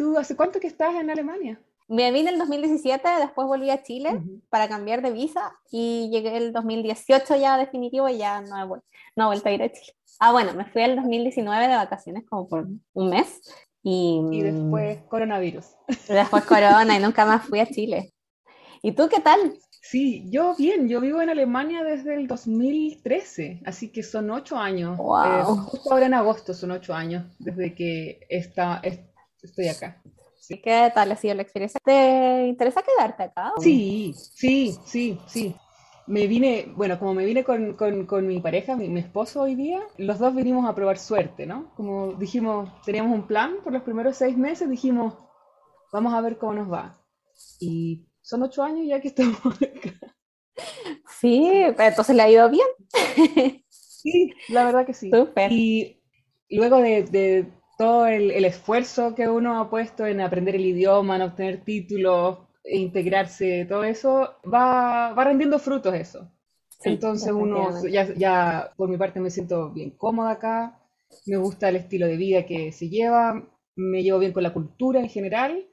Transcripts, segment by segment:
¿tú hace cuánto que estás en Alemania? Me vine en el 2017, después volví a Chile para cambiar de visa y llegué el 2018 ya definitivo y ya no he, no he vuelto a ir a Chile. Ah, bueno, me fui el 2019 de vacaciones como por un mes y, y después coronavirus. Después corona y nunca más fui a Chile. ¿Y tú qué tal? Sí, yo bien, yo vivo en Alemania desde el 2013, así que son ocho años. Eh, justo ahora en agosto son ocho años desde que está, estoy acá. Sí. ¿Qué tal ha sido la experiencia? ¿Te interesa quedarte acá? Sí, sí, sí, sí. Me vine, bueno, como me vine con, con, mi pareja, mi, mi, esposo hoy día, los dos vinimos a probar suerte, ¿no? Como dijimos, teníamos un plan por los primeros seis meses, dijimos, vamos a ver cómo nos va. Y son ocho años ya que estamos acá. Sí, entonces le ha ido bien. Sí, la verdad que sí. Y luego de, todo el, esfuerzo que uno ha puesto en aprender el idioma, en obtener títulos, e integrarse, todo eso, va, va rendiendo frutos eso. Entonces uno, ya, ya por mi parte me siento bien cómoda acá, me gusta el estilo de vida que se lleva, me llevo bien con la cultura en general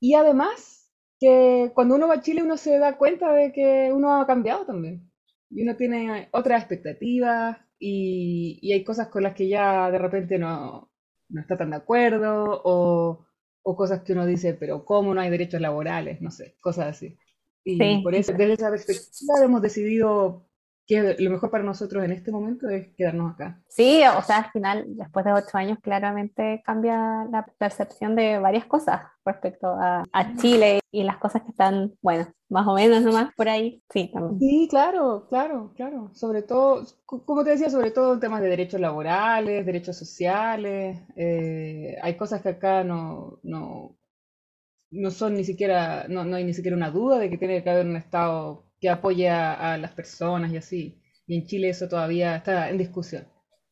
y además que cuando uno va a Chile uno se da cuenta de que uno ha cambiado también. Y uno tiene otras expectativas y, hay cosas con las que ya de repente no, no está tan de acuerdo o, o, cosas que uno dice, pero ¿cómo no hay derechos laborales? No sé, cosas así. Y por eso, desde esa perspectiva hemos decidido que lo mejor para nosotros en este momento es quedarnos acá. Sí, o sea, al final, después de ocho años, claramente cambia la percepción de varias cosas respecto a, a Chile y las cosas que están, bueno, más o menos nomás por ahí. Sí, también. Sí, claro, claro, claro. Sobre todo, como te decía, sobre todo en temas de derechos laborales, derechos sociales. Eh, hay cosas que acá no, no, no son ni siquiera, no, no hay ni siquiera una duda de que tiene que haber un Estado que apoya a las personas y así. Y en Chile eso todavía está en discusión.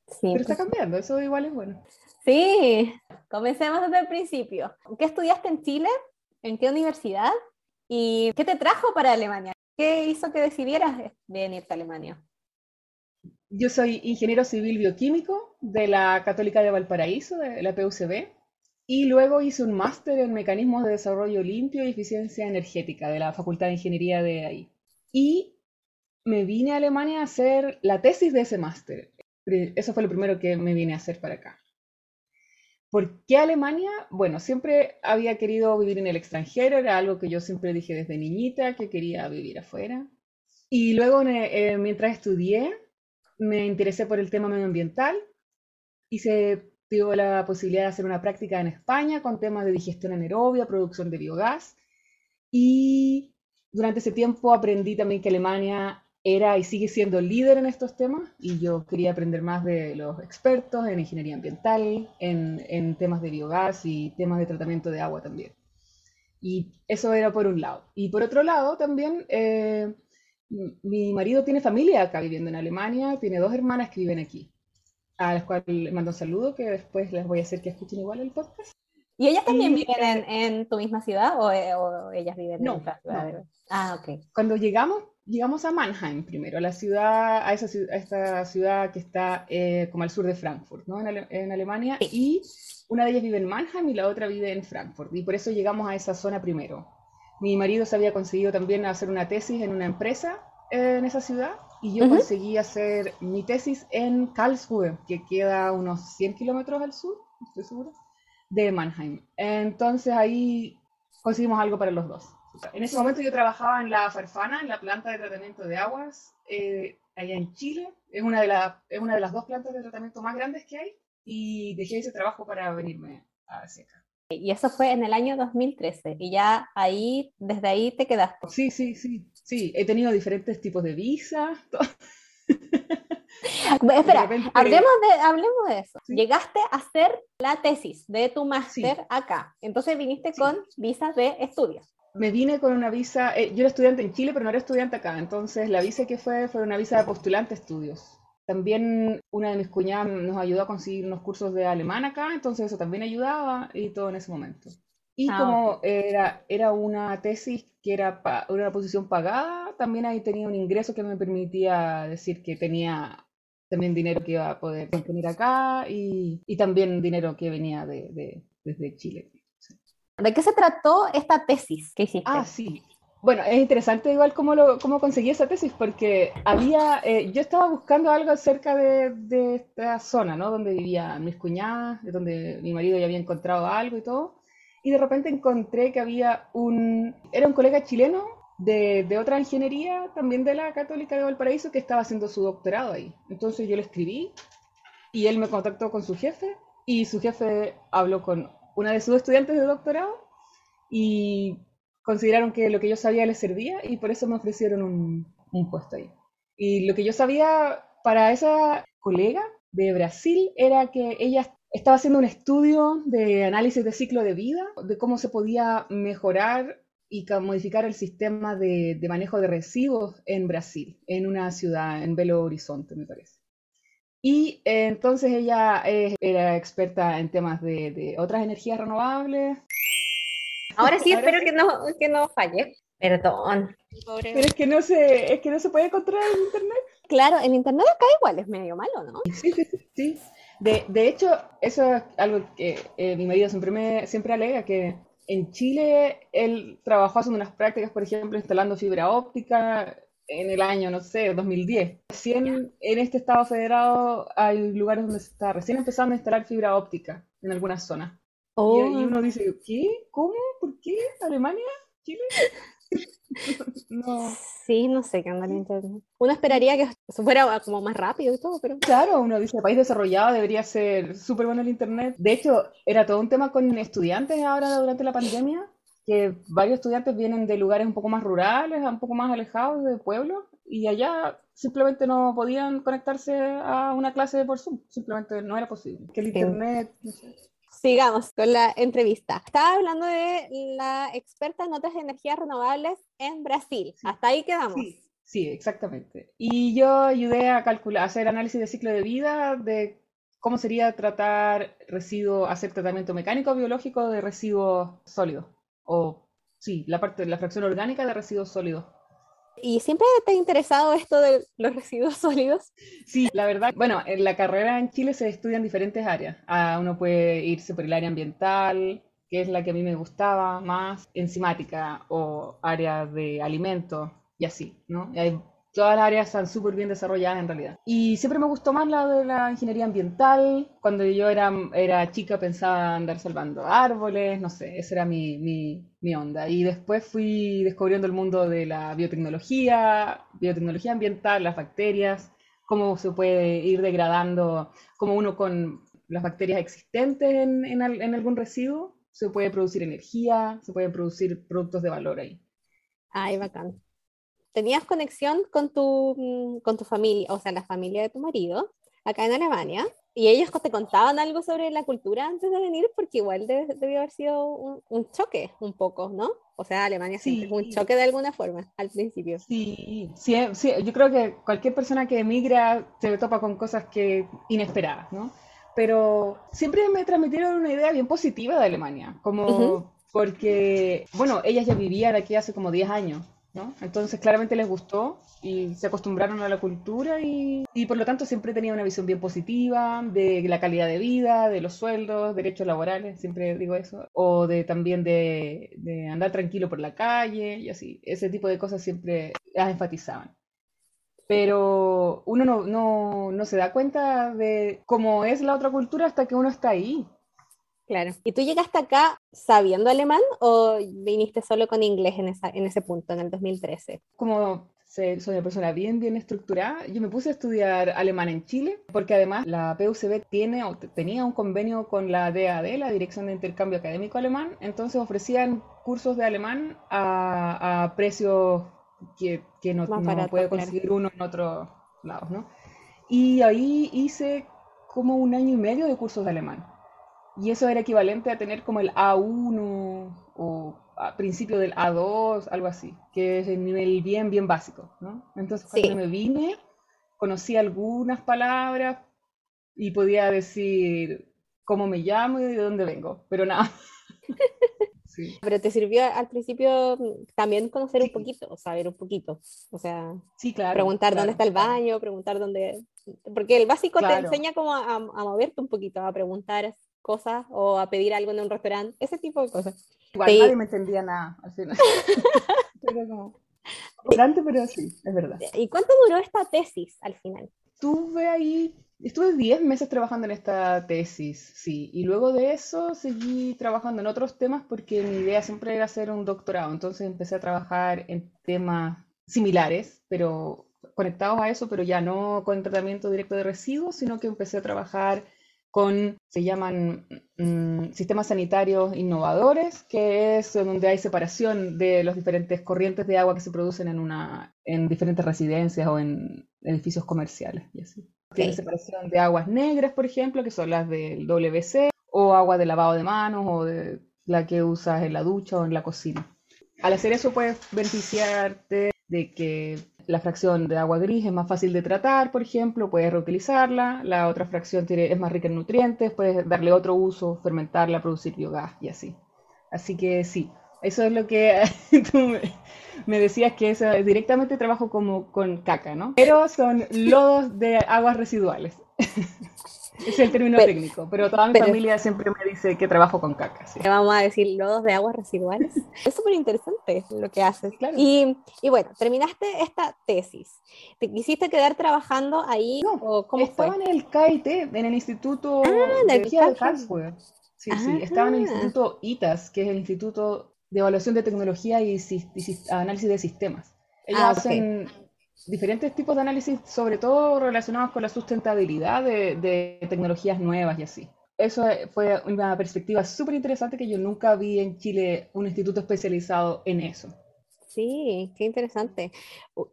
Sí, Pero está pues cambiando, eso igual es bueno. Sí, comencemos desde el principio. ¿Qué estudiaste en Chile? ¿En qué universidad? ¿Y qué te trajo para Alemania? ¿Qué hizo que decidieras venirte a Alemania? Yo soy ingeniero civil bioquímico de la Católica de Valparaíso, de la PUCB, y luego hice un máster en mecanismos de desarrollo limpio y eficiencia energética de la Facultad de Ingeniería de ahí y me vine a Alemania a hacer la tesis de ese máster. Eso fue lo primero que me vine a hacer para acá. ¿Por qué Alemania? Bueno, siempre había querido vivir en el extranjero, era algo que yo siempre dije desde niñita, que quería vivir afuera. Y luego, eh, mientras estudié, me interesé por el tema medioambiental y se tuvo la posibilidad de hacer una práctica en España con temas de digestión anaerobia, producción de biogás. Y durante ese tiempo aprendí también que Alemania era y sigue siendo líder en estos temas y yo quería aprender más de los expertos en ingeniería ambiental, en, temas de biogás y temas de tratamiento de agua también. Y eso era por un lado. Y por otro lado también, eh, mi marido tiene familia acá viviendo en Alemania, tiene dos hermanas que viven aquí, a las cuales les mando un saludo que después les voy a hacer que escuchen igual el podcast. ¿Y ellas también viven en, tu misma ciudad o, eh, ellas viven en otra ciudad? Ah, ok. Cuando llegamos, llegamos a Mannheim primero, a la ciudad, a, esa, esta ciudad que está eh, como al sur de Frankfurt, ¿no? En, Alemania. Y una de ellas vive en Mannheim y la otra vive en Frankfurt. Y por eso llegamos a esa zona primero. Mi marido se había conseguido también hacer una tesis en una empresa eh, en esa ciudad y yo conseguí hacer mi tesis en Karlsruhe, que queda unos 100 kilómetros al sur, estoy segura de Mannheim. Entonces ahí conseguimos algo para los dos. En ese momento yo trabajaba en la Farfana, en la planta de tratamiento de aguas, eh, allá en Chile. Es una, de es una de las dos plantas de tratamiento más grandes que hay y dejé ese trabajo para venirme a Seca. Y eso fue en el año 2013 y ya ahí, desde ahí te quedaste. Sí, sí, sí, sí. He tenido diferentes tipos de visa. Espera, hablemos, de, hablemos de eso. Llegaste a hacer la tesis de tu máster acá. Entonces viniste con visas de estudios. Me vine con una visa, eh, yo era estudiante en Chile, pero no era estudiante acá. Entonces la visa que fue fue una visa de postulante a estudios. También una de mis cuñadas nos ayudó a conseguir unos cursos de alemán acá, entonces eso también ayudaba y todo en ese momento. Y ah, como era, era una tesis que era una posición pagada, también ahí tenía un ingreso que me permitía decir que tenía también dinero que iba a poder mantener acá y, y también dinero que venía de, de, desde Chile. ¿De qué se trató esta tesis que hiciste? Ah, sí. Bueno, es interesante igual cómo, lo, cómo conseguí esa tesis, porque había, eh, yo estaba buscando algo acerca de, de, esta zona, ¿no? Donde vivían mis cuñadas, donde mi marido ya había encontrado algo y todo, y de repente encontré que había un, era un colega chileno de, de, otra ingeniería, también de la Católica de Valparaíso, que estaba haciendo su doctorado ahí. Entonces yo le escribí y él me contactó con su jefe y su jefe habló con una de sus estudiantes de doctorado y consideraron que lo que yo sabía les servía y por eso me ofrecieron un, un puesto ahí. Y lo que yo sabía para esa colega de Brasil era que ella estaba haciendo un estudio de análisis de ciclo de vida, de cómo se podía mejorar y modificar el sistema de, de, manejo de residuos en Brasil, en una ciudad, en Belo Horizonte, me parece. Y eh, entonces ella eh, era experta en temas de, de, otras energías renovables. Ahora sí, espero Que, no, que no falle. Perdón. Pero es que, no se, es que no se puede encontrar en internet. Claro, en internet acá igual es medio malo, ¿no? Sí, sí, sí. De, de hecho, eso es algo que eh, mi marido siempre, me, siempre alega, que en Chile él trabajó haciendo unas prácticas, por ejemplo, instalando fibra óptica en el año, no sé, 2010. Recién en este estado federado hay lugares donde se está recién empezando a instalar fibra óptica en algunas zonas. Y, Oh, y uno dice, ¿qué? ¿Cómo? ¿Por qué? ¿Alemania? ¿Chile? no. Sí, no sé qué anda en internet. Uno esperaría que eso fuera como más rápido y todo, pero... Claro, uno dice, país desarrollado debería ser súper bueno el internet. De hecho, era todo un tema con estudiantes ahora durante la pandemia, que varios estudiantes vienen de lugares un poco más rurales, un poco más alejados de pueblos, y allá simplemente no podían conectarse a una clase por Zoom, simplemente no era posible. Que el Sí. internet, no sé. Sigamos con la entrevista. Estaba hablando de la experta en otras energías renovables en Brasil. Hasta ahí quedamos. Sí, sí, exactamente. Y yo ayudé a calcular, a hacer análisis de ciclo de vida, de cómo sería tratar residuos, hacer tratamiento mecánico biológico de residuos sólidos. O sí, la parte, la fracción orgánica de residuos sólidos. ¿Y siempre te ha interesado esto de los residuos sólidos? Sí, la verdad, bueno, en la carrera en Chile se estudian diferentes áreas. Ah, uno puede irse por el área ambiental, que es la que a mí me gustaba más, enzimática o área de alimentos y así, ¿no? Todas las áreas están súper bien desarrolladas en realidad. Y siempre me gustó más la de la ingeniería ambiental. Cuando yo era, era chica pensaba andar salvando árboles, no sé, esa era mi, mi, mi onda. Y después fui descubriendo el mundo de la biotecnología, biotecnología ambiental, las bacterias, cómo se puede ir degradando, cómo uno con las bacterias existentes en, en, en algún residuo se puede producir energía, se pueden producir productos de valor ahí. Ay, bacán. ¿Tenías conexión con tu, mm, con tu familia, o sea, la familia de tu marido, acá en Alemania? ¿Y ellos te contaban algo sobre la cultura antes de venir? Porque igual debió haber sido un, un choque, un poco, ¿no? O sea, Alemania siempre es un Sí. choque de alguna forma al principio. Sí, sí, sí, yo creo que cualquier persona que emigra se topa con cosas que inesperadas, ¿no? Pero siempre me transmitieron una idea bien positiva de Alemania, como Ujú. porque, bueno, ellas ya vivían aquí hace como 10 años, ¿no? Entonces claramente les gustó y se acostumbraron a la cultura y, por lo tanto siempre tenía una visión bien positiva de la calidad de vida, de los sueldos, derechos laborales, siempre digo eso, o de también de, de andar tranquilo por la calle y así, ese tipo de cosas siempre las enfatizaban. Pero uno no, no, no se da cuenta de cómo es la otra cultura hasta que uno está ahí. Claro. ¿Y tú llegaste acá sabiendo alemán o viniste solo con inglés en, esa, en ese punto, en el 2013? Como soy una persona bien, bien estructurada, yo me puse a estudiar alemán en Chile, porque además la PUCB tiene o te- tenía un convenio con la DAD, la Dirección de Intercambio Académico Alemán, entonces ofrecían cursos de alemán a, a precios que, que no, barato, puede claro. conseguir uno en otros lados, ¿no? Y ahí hice como un año y medio de cursos de alemán. Y eso era equivalente a tener como el A1 o a principio del A2, algo así, que es el nivel bien, bien básico, ¿no? Entonces cuando Sí. me vine, conocí algunas palabras y podía decir cómo me llamo y de dónde vengo, pero nada. Sí. Pero te sirvió al principio también conocer un Sí. poquito, saber un poquito. O sea, Sí, claro, preguntar dónde claro, está el baño, preguntar dónde... Porque el básico te Claro. enseña como a, a moverte un poquito, a preguntar cosas o a pedir algo en un restaurante, ese tipo de cosas. Igual nadie me entendía nada al final. Era como pero sí, es verdad. ¿Y cuánto duró esta tesis al final? Estuve ahí, estuve 10 meses trabajando en esta tesis, sí, y luego de eso seguí trabajando en otros temas porque mi idea siempre era hacer un doctorado, entonces empecé a trabajar en temas similares, pero conectados a eso, pero ya no con tratamiento directo de residuos, sino que empecé a trabajar con, se llaman mm, sistemas sanitarios innovadores, que es donde hay separación de los diferentes corrientes de agua que se producen en, una, en diferentes residencias o en edificios comerciales. Y así. Tiene separación de aguas negras, por ejemplo, que son las del WC, o agua de lavado de manos, o de la que usas en la ducha o en la cocina. Al hacer eso puedes beneficiarte de que la fracción de agua gris es más fácil de tratar, por ejemplo, puedes reutilizarla. La otra fracción tiene, es más rica en nutrientes, puedes darle otro uso, fermentarla, producir biogás y así. Así que sí, eso es lo que tú me, decías que eso, directamente trabajo como con caca, ¿no? Pero son lodos de aguas residuales. es el término técnico, pero toda mi familia siempre me dice que trabajo con caca. Vamos a decir lodos de aguas residuales. es súper interesante lo que haces. Y, y, bueno, terminaste esta tesis. ¿Te quisiste quedar trabajando ahí? No, o ¿cómo estaba en el KIT, en el Instituto ah, de Hardware. Sí, sí, estaba en el Instituto ITAS, que es el Instituto de Evaluación de Tecnología y, Análisis de Sistemas. Ellos ah, hacen diferentes tipos de análisis, sobre todo relacionados con la sustentabilidad de, tecnologías nuevas y así. Eso fue una perspectiva súper interesante que yo nunca vi en Chile un instituto especializado en eso. Sí, qué interesante.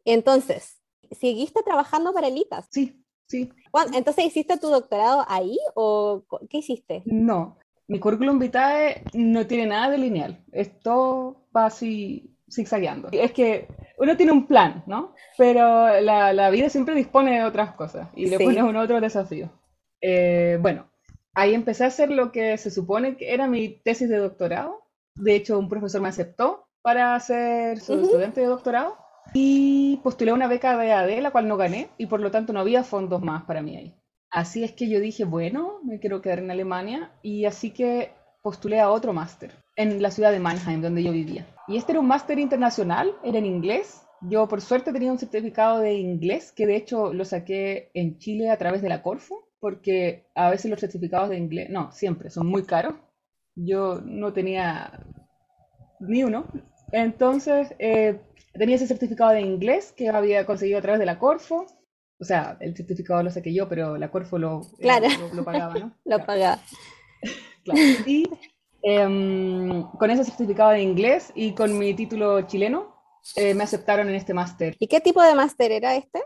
Entonces, ¿seguiste trabajando para el ITAS? Sí, sí. Entonces, ¿hiciste tu doctorado ahí o qué hiciste? No, mi currículum vitae no tiene nada de lineal. Esto va así zigzagueando. Es que uno tiene un plan, ¿no? Pero la, la vida siempre dispone de otras cosas y le pone un otro desafío. Eh, bueno, ahí empecé a hacer lo que se supone que era mi tesis de doctorado. De hecho, un profesor me aceptó para ser su estudiante de doctorado y postulé una beca de AD, la cual no gané, y por lo tanto no había fondos más para mí ahí. Así es que yo dije, bueno, me quiero quedar en Alemania, y así que postulé a otro máster en la ciudad de Mannheim, donde yo vivía. Y este era un máster internacional, era en inglés. Yo por suerte tenía un certificado de inglés, que de hecho lo saqué en Chile a través de la Corfu, porque a veces los certificados de inglés, no, siempre, son muy caros. Yo no tenía ni uno. Entonces, eh, tenía ese certificado de inglés que había conseguido a través de la Corfo. O sea, el certificado lo saqué yo, pero la Corfo lo, lo, pagaba, ¿no? lo pagaba. claro. Y Em, con ese certificado de inglés y con mi título chileno, eh, me aceptaron en este máster. ¿Y qué tipo de máster era este?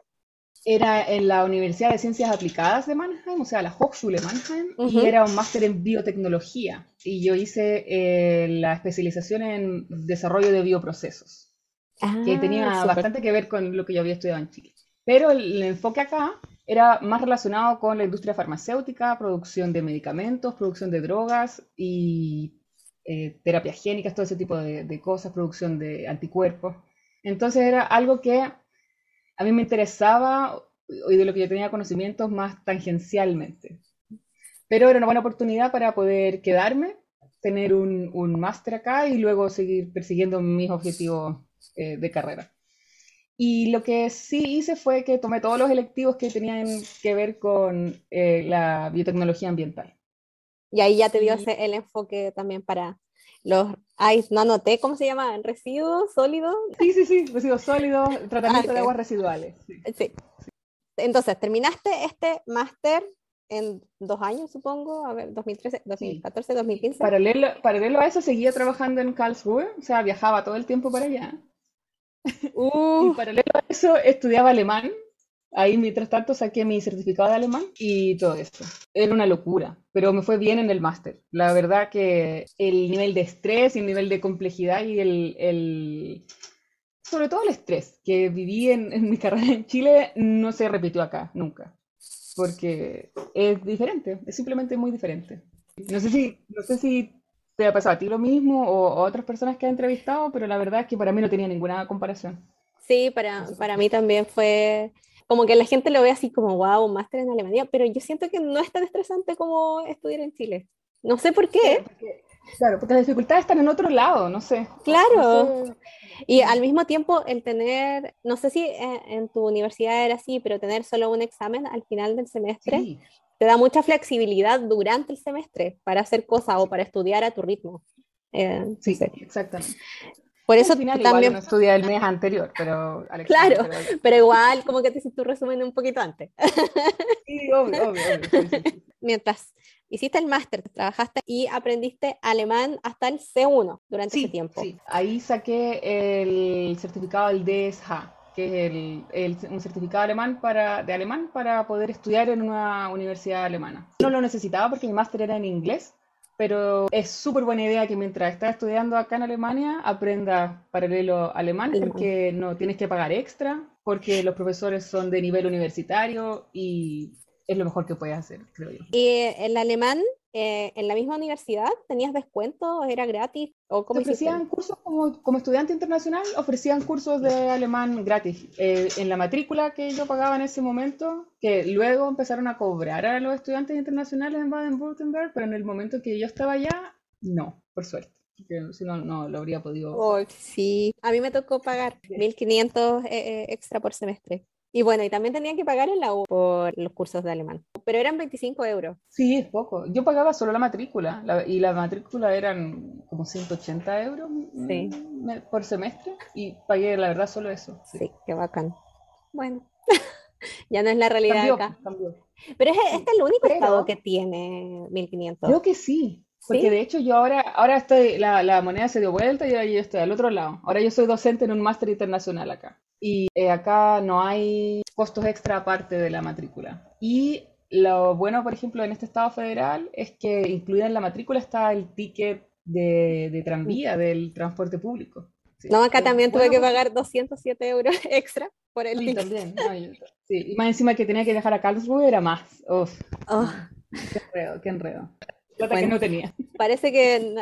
Era en la Universidad de Ciencias Aplicadas de Mannheim, o sea, la Hochschule Mannheim, y era un máster en biotecnología. Y yo hice eh, la especialización en desarrollo de bioprocesos, que ah, tenía bastante que ver con lo que yo había estudiado en Chile. Pero el enfoque acá era más relacionado con la industria farmacéutica, producción de medicamentos, producción de drogas y eh, terapias génicas, todo ese tipo de, cosas, producción de anticuerpos. Entonces era algo que a mí me interesaba y de lo que yo tenía conocimientos más tangencialmente. Pero era una buena oportunidad para poder quedarme, tener un, máster acá y luego seguir persiguiendo mis objetivos eh, de carrera. Y lo que sí hice fue que tomé todos los electivos que tenían que ver con eh, la biotecnología ambiental. Y ahí ya te dio el enfoque también para los, ay, no anoté, ¿cómo se llama? ¿Residuos sólidos? Sí, sí, sí, residuos sólidos, tratamiento de aguas residuales. Sí. Entonces, terminaste este máster en dos años, supongo, a ver, 2013, 2014, 2015. Paralelo, paralelo a eso, seguía trabajando en Karlsruhe, o sea, viajaba todo el tiempo para allá. Uh. Y paralelo a eso, estudiaba alemán. Ahí, mientras tanto, saqué mi certificado de alemán y todo eso. Era una locura, pero me fue bien en el máster. La verdad que el nivel de estrés y el nivel de complejidad y el, sobre todo el estrés que viví en, en mi carrera en Chile no se repitió acá, nunca. Porque es diferente, es simplemente muy diferente. No sé si, no sé si te ha pasado a ti lo mismo o a otras personas que has entrevistado, pero la verdad es que para mí no tenía ninguna comparación. Sí, para, para mí también fue como que la gente lo ve así como, wow, un máster en Alemania, pero yo siento que no es tan estresante como estudiar en Chile. No sé por qué. claro, porque las dificultades están en otro lado, no sé. Claro. Y al mismo tiempo, el tener, no sé si eh, en, tu universidad era así, pero tener solo un examen al final del semestre te da mucha flexibilidad durante el semestre para hacer cosas o para estudiar a tu ritmo. Eh, sí, exactamente. Por eso final, también no estudia el mes anterior, pero claro, pero... igual como que te hiciste tu resumen un poquito antes. Sí, obvio, obvio. Mientras hiciste el máster, trabajaste y aprendiste alemán hasta el C1 durante ese tiempo. Sí, ahí saqué el certificado del DSH, que es el, un certificado alemán para, de alemán para poder estudiar en una universidad alemana. No lo necesitaba porque mi máster era en inglés, pero es súper buena idea que mientras estás estudiando acá en Alemania aprendas paralelo alemán porque no tienes que pagar extra, porque los profesores son de nivel universitario y es lo mejor que puedes hacer, creo yo. ¿Y el alemán eh, en la misma universidad tenías descuento? ¿Era gratis? ¿O cómo ofrecían cursos como, como, estudiante internacional? Ofrecían cursos de alemán gratis. Eh, en la matrícula que yo pagaba en ese momento, que luego empezaron a cobrar a los estudiantes internacionales en Baden-Württemberg, pero en el momento que yo estaba allá, no, por suerte. Si no, no lo habría podido. Oh, sí, a mí me tocó pagar 1.500 eh, extra por semestre. Y bueno, y también tenían que pagar en la U por los cursos de alemán, pero eran 25 euros. Sí, es poco. Yo pagaba solo la matrícula y la matrícula eran como 180 euros mm, por semestre y pagué la verdad solo eso. Sí, qué bacán. Bueno, ya no es la realidad acá. Pero es, este es el único estado que tiene 1500. Creo que sí. Porque de hecho yo ahora, ahora estoy, la, la moneda se dio vuelta y yo estoy al otro lado. Ahora yo soy docente en un máster internacional acá y eh, acá no hay costos extra aparte de la matrícula. Y lo bueno, por ejemplo, en este estado federal es que incluida en la matrícula está el ticket de, tranvía del transporte público. no, acá también tuve que pagar 207 euros extra por el sí, También. sí, y más encima que tenía que viajar a Karlsruhe era más. Uf. Oh. Qué enredo, qué enredo. que no tenía. Parece que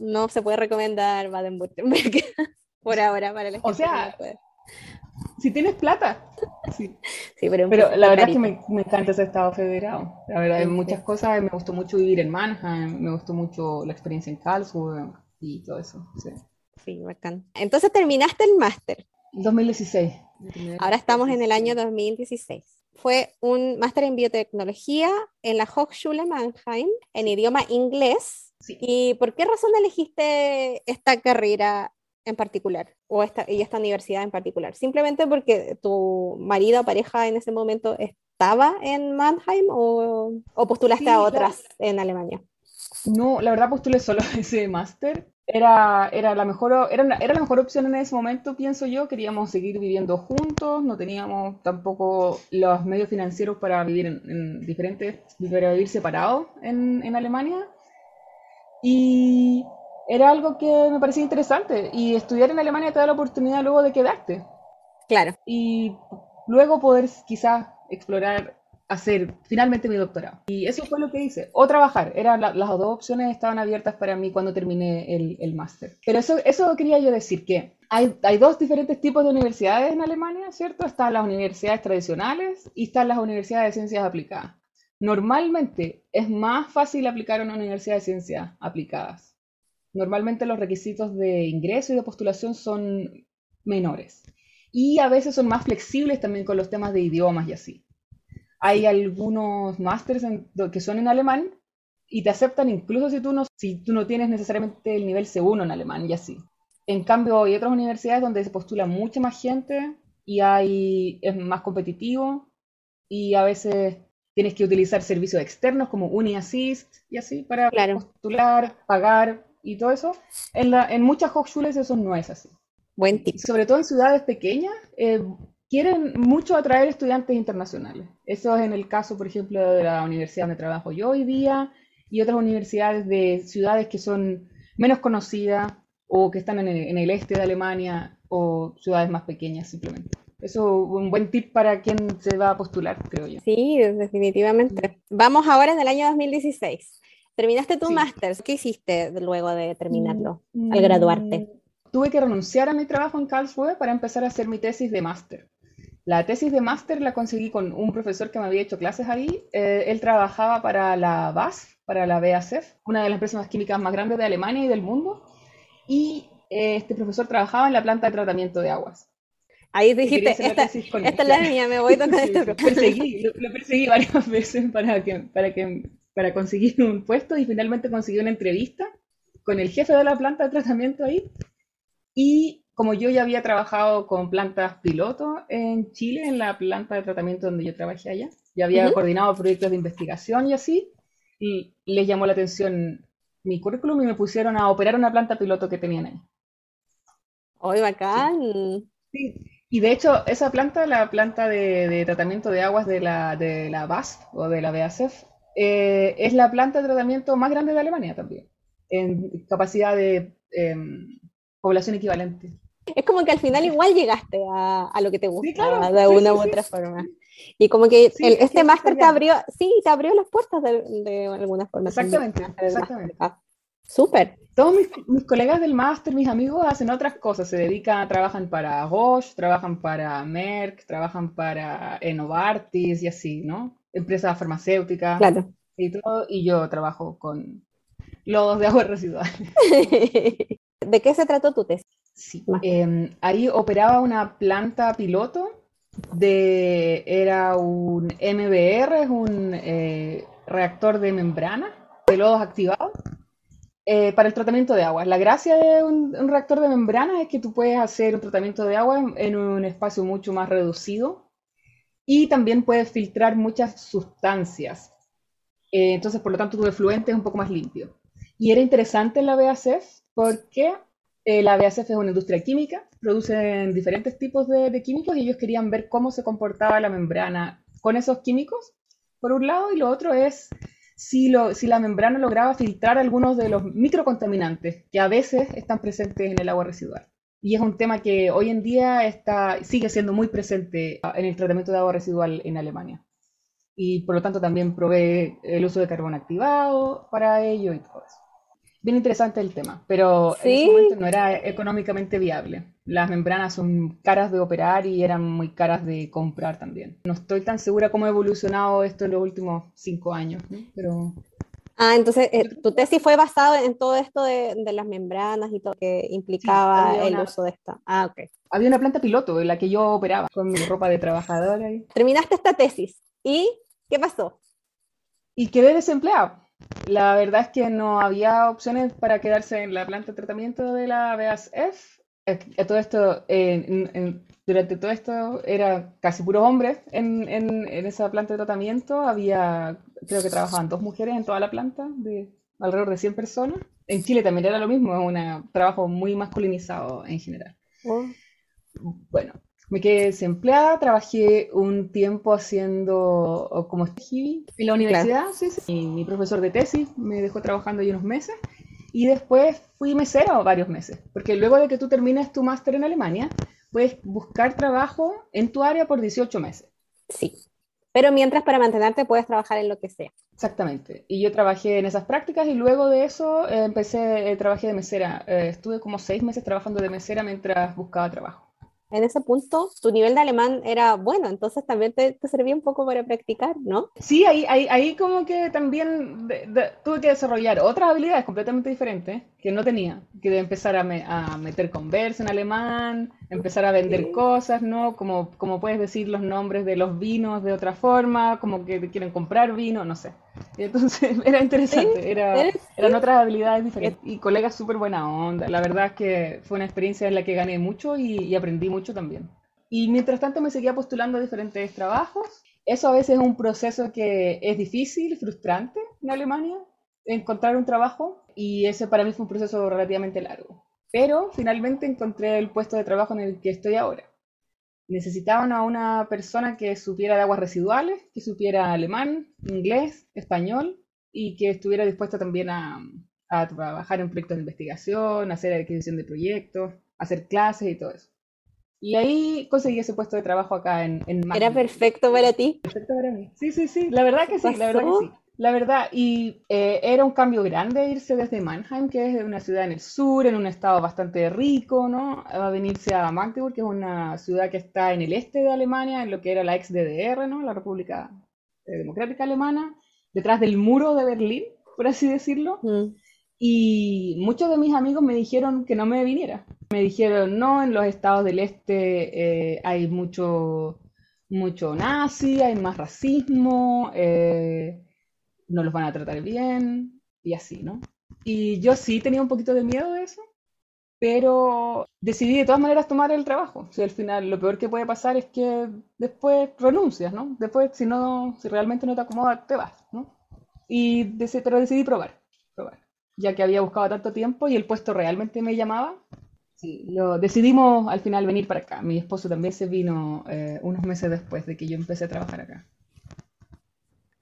no, se puede recomendar Baden-Württemberg por ahora para el O sea, si tienes plata. Sí, pero, la verdad es que me, encanta ese estado federado. La verdad, hay muchas cosas. Me gustó mucho vivir en Mannheim, me gustó mucho la experiencia en Karlsruhe y todo eso. Sí, sí bacán. Entonces terminaste el máster. 2016. Ahora estamos en el año 2016. Fue un máster en biotecnología en la Hochschule Mannheim en idioma inglés. ¿Y por qué razón elegiste esta carrera en particular o esta, y esta universidad en particular? ¿Simplemente porque tu marido o pareja en ese momento estaba en Mannheim o, o postulaste a otras en Alemania? No, la verdad postulé solo ese máster. Era, era, la mejor, era, era la mejor opción en ese momento, pienso yo. Queríamos seguir viviendo juntos, no teníamos tampoco los medios financieros para vivir en, diferentes, para vivir separados en, en Alemania. Y era algo que me parecía interesante y estudiar en Alemania te da la oportunidad luego de quedarte. Claro. Y luego poder quizás explorar, hacer finalmente mi doctorado. Y eso fue lo que hice. O trabajar. Eran las dos opciones estaban abiertas para mí cuando terminé el, el máster. Pero eso, eso quería yo decir, que hay, hay dos diferentes tipos de universidades en Alemania, ¿cierto? Están las universidades tradicionales y están las universidades de ciencias aplicadas. Normalmente es más fácil aplicar a una universidad de ciencias aplicadas Normalmente los requisitos de ingreso y de postulación son menores. Y a veces son más flexibles también con los temas de idiomas y así. Hay algunos másters que son en alemán y te aceptan incluso si tú, no, si tú no tienes necesariamente el nivel C1 en alemán y así. En cambio, hay otras universidades donde se postula mucha más gente y hay, es más competitivo y a veces tienes que utilizar servicios externos como UniAssist y así para postular, pagar y todo eso, en, la, en muchas Hochschules eso no es así. Buen tip. Sobre todo en ciudades pequeñas, eh, quieren mucho atraer estudiantes internacionales. Eso es en el caso, por ejemplo, de la universidad donde trabajo yo hoy día y otras universidades de ciudades que son menos conocidas o que están en el, en el este de Alemania o ciudades más pequeñas simplemente. Eso es un buen tip para quien se va a postular, creo yo. Sí, definitivamente. Vamos ahora en el año 2016. Terminaste tu máster, ¿qué hiciste luego de terminarlo, mm, al graduarte? Tuve que renunciar a mi trabajo en Karlsruhe para empezar a hacer mi tesis de máster. La tesis de máster la conseguí con un profesor que me había hecho clases ahí. Eh, él trabajaba para la BASF, para la BASF, una de las empresas químicas más grandes de Alemania y del mundo. Y eh, este profesor trabajaba en la planta de tratamiento de aguas. Ahí dijiste, esta, esta es la mía, me voy con este lo perseguí, lo, lo, perseguí varias veces para, que, para, que, para conseguir un puesto y finalmente conseguí una entrevista con el jefe de la planta de tratamiento ahí. Y como yo ya había trabajado con plantas piloto en Chile, en la planta de tratamiento donde yo trabajé allá, ya había coordinado proyectos de investigación y así, y les llamó la atención mi currículum y me pusieron a operar una planta piloto que tenían ahí. ¡Hoy bacán! Sí. Y de hecho, esa planta, la planta de, tratamiento de aguas de la, de la BASF o de la BASF, eh, es la planta de tratamiento más grande de Alemania también, en capacidad de em, población equivalente. Es como que al final igual llegaste a, a lo que te gusta de una u otra forma. Y como que este máster te abrió, sí, te abrió las puertas de, de alguna forma. Exactamente, exactamente. Ah, súper. Todos mis, mis, colegas del máster, mis amigos, hacen otras cosas. Se dedican, trabajan para Bosch, trabajan para Merck, trabajan para Novartis y así, ¿no? Empresas farmacéuticas. Claro. Y todo. Y yo trabajo con lodos de agua residual. ¿De qué se trató tu tesis? Sí. Eh, ahí operaba una planta piloto de, era un MBR, es un eh, reactor de membrana de lodos activados eh, para el tratamiento de agua. La gracia de un, un, reactor de membrana es que tú puedes hacer un tratamiento de agua en, en un espacio mucho más reducido y también puedes filtrar muchas sustancias. Eh, entonces, por lo tanto, tu efluente es un poco más limpio. Y era interesante la BASF porque eh, la BASF es una industria química, producen diferentes tipos de, químicos y ellos querían ver cómo se comportaba la membrana con esos químicos, por un lado, y lo otro es si la membrana lograba filtrar algunos de los microcontaminantes que a veces están presentes en el agua residual. Y es un tema que hoy en día está, sigue siendo muy presente en el tratamiento de agua residual en Alemania. Y por lo tanto también provee el uso de carbón activado para ello y todo eso bien interesante el tema, pero en ese momento no era económicamente viable. Las membranas son caras de operar y eran muy caras de comprar también. No estoy tan segura cómo ha evolucionado esto en los últimos cinco años, ¿no? pero... Ah, entonces eh, tu tesis fue basada en todo esto de, de, las membranas y todo que implicaba sí, el una, uso de esta. Ah, ok. Había una planta piloto en la que yo operaba con mi ropa de trabajadora. Y... Terminaste esta tesis y ¿qué pasó? Y quedé desempleado la verdad es que no había opciones para quedarse en la planta de tratamiento de la BASF. Eh, todo esto, en, en, durante todo esto era casi puros hombres en, en, esa planta de tratamiento. Había, creo que trabajaban dos mujeres en toda la planta, de alrededor de 100 personas. En Chile también era lo mismo, un trabajo muy masculinizado en general. Oh. Bueno, me quedé desempleada, trabajé un tiempo haciendo como en la universidad, claro. sí, sí. Y mi profesor de tesis me dejó trabajando ahí unos meses y después fui mesero varios meses, porque luego de que tú termines tu máster en Alemania, puedes buscar trabajo en tu área por 18 meses. Sí, pero mientras para mantenerte puedes trabajar en lo que sea. Exactamente, y yo trabajé en esas prácticas y luego de eso eh, empecé, eh, trabajé de mesera, eh, estuve como seis meses trabajando de mesera mientras buscaba trabajo en ese punto tu nivel de alemán era bueno, entonces también te, te servía un poco para practicar, ¿no? Sí, ahí, ahí, ahí como que también de, de, tuve que desarrollar otras habilidades completamente diferentes que no tenía, que de empezar a, me, a meter conversa en alemán, empezar a vender cosas, ¿no? Como, como puedes decir los nombres de los vinos de otra forma, como que quieren comprar vino, no sé. Entonces era interesante, era, eran otras habilidades diferentes y colegas súper buena onda. La verdad es que fue una experiencia en la que gané mucho y, y aprendí mucho también. Y mientras tanto me seguía postulando a diferentes trabajos. Eso a veces es un proceso que es difícil, frustrante en Alemania, encontrar un trabajo y ese para mí fue un proceso relativamente largo. Pero finalmente encontré el puesto de trabajo en el que estoy ahora. Necesitaban a una persona que supiera de aguas residuales, que supiera alemán, inglés, español y que estuviera dispuesta también a, a trabajar en proyectos de investigación, hacer adquisición de proyectos, hacer clases y todo eso. Y ahí conseguí ese puesto de trabajo acá en, en ¿Era perfecto para ti? Perfecto para mí. Sí, sí, sí. La verdad que sí, la verdad que sí. La verdad, y eh, era un cambio grande irse desde Mannheim, que es una ciudad en el sur, en un estado bastante rico, ¿no? A venirse a Magdeburg, que es una ciudad que está en el este de Alemania, en lo que era la ex DDR, ¿no? La República eh, Democrática Alemana, detrás del muro de Berlín, por así decirlo. Mm. Y muchos de mis amigos me dijeron que no me viniera. Me dijeron, no, en los estados del este eh, hay mucho, mucho nazi, hay más racismo. Eh, no los van a tratar bien y así, ¿no? Y yo sí tenía un poquito de miedo de eso, pero decidí de todas maneras tomar el trabajo. Si al final lo peor que puede pasar es que después renuncias, ¿no? Después, si no, si realmente no te acomoda, te vas, ¿no? Y pero decidí probar, probar, ya que había buscado tanto tiempo y el puesto realmente me llamaba. Sí, lo decidimos al final venir para acá. Mi esposo también se vino eh, unos meses después de que yo empecé a trabajar acá.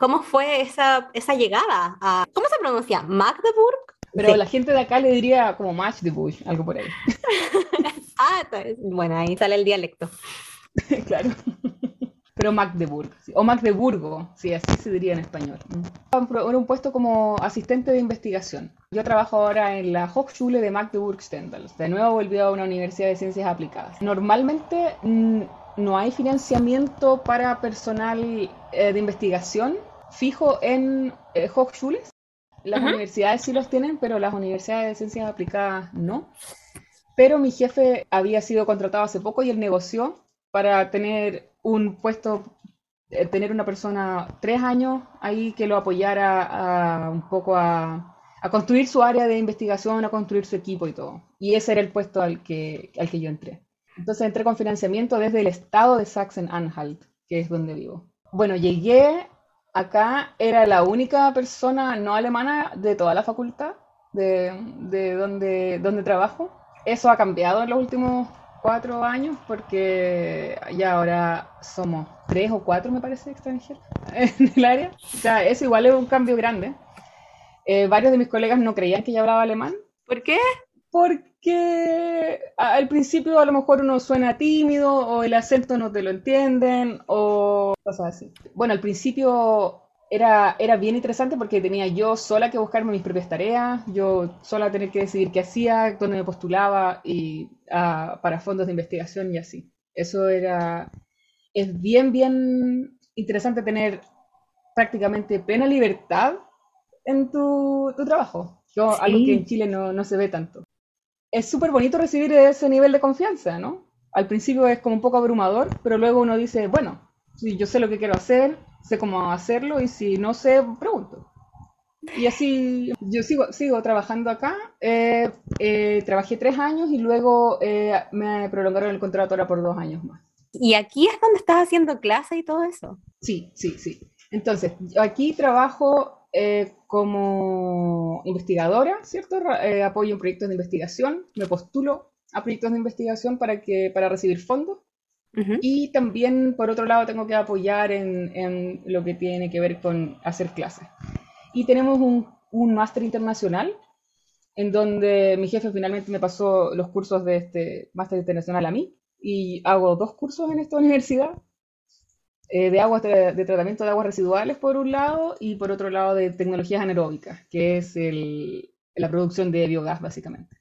¿Cómo fue esa, esa llegada? A, ¿Cómo se pronuncia? ¿Magdeburg? Pero la gente de acá le diría como Magdeburg, algo por ahí. ah, bueno, ahí sale el dialecto. claro. Pero Magdeburg, o Magdeburgo, sí, así se diría en español. Era un puesto como asistente de investigación. Yo trabajo ahora en la Hochschule de Magdeburg-Stendal. De nuevo volvió a una universidad de ciencias aplicadas. Normalmente mm, no hay financiamiento para personal eh, de investigación fijo en eh, Hochschules. Las universidades sí los tienen, pero las universidades de ciencias aplicadas no. Pero mi jefe había sido contratado hace poco y él negoció para tener un puesto, eh, tener una persona tres años ahí que lo apoyara un poco a, a, construir su área de investigación, a construir su equipo y todo. Y ese era el puesto al que, al que yo entré. Entonces entré con financiamiento desde el estado de Sachsen-Anhalt, que es donde vivo. Bueno, llegué acá era la única persona no alemana de toda la facultad de, de donde, donde trabajo. Eso ha cambiado en los últimos cuatro años porque ya ahora somos tres o cuatro, me parece, extranjeros en el área. O sea, eso igual es un cambio grande. Eh, varios de mis colegas no creían que yo hablaba alemán. ¿Por qué? Porque al principio a lo mejor uno suena tímido o el acento no te lo entienden o cosas así. Bueno, al principio era, era bien interesante porque tenía yo sola que buscarme mis propias tareas, yo sola tener que decidir qué hacía, dónde me postulaba y ah, para fondos de investigación y así. Eso era, es bien, bien interesante tener prácticamente plena libertad en tu, tu trabajo. Yo, algo que en Chile no, no se ve tanto es súper bonito recibir ese nivel de confianza, ¿no? Al principio es como un poco abrumador, pero luego uno dice, bueno, si yo sé lo que quiero hacer, sé cómo hacerlo y si no sé, pregunto. Y así yo sigo, sigo trabajando acá. Eh, eh, trabajé tres años y luego eh, me prolongaron el contrato ahora por dos años más. ¿Y aquí es donde estás haciendo clase y todo eso? Sí, sí, sí. Entonces, aquí trabajo como investigadora, ¿cierto? Eh, apoyo en proyectos de investigación, me postulo a proyectos de investigación para, que, para recibir fondos. Y también, por otro lado, tengo que apoyar en, en, lo que tiene que ver con hacer clases. Y tenemos un, un máster internacional, en donde mi jefe finalmente me pasó los cursos de este máster internacional a mí, y hago dos cursos en esta universidad, eh, de aguas de, tratamiento de aguas residuales por un lado y por otro lado de tecnologías anaeróbicas, que es la producción de biogás básicamente.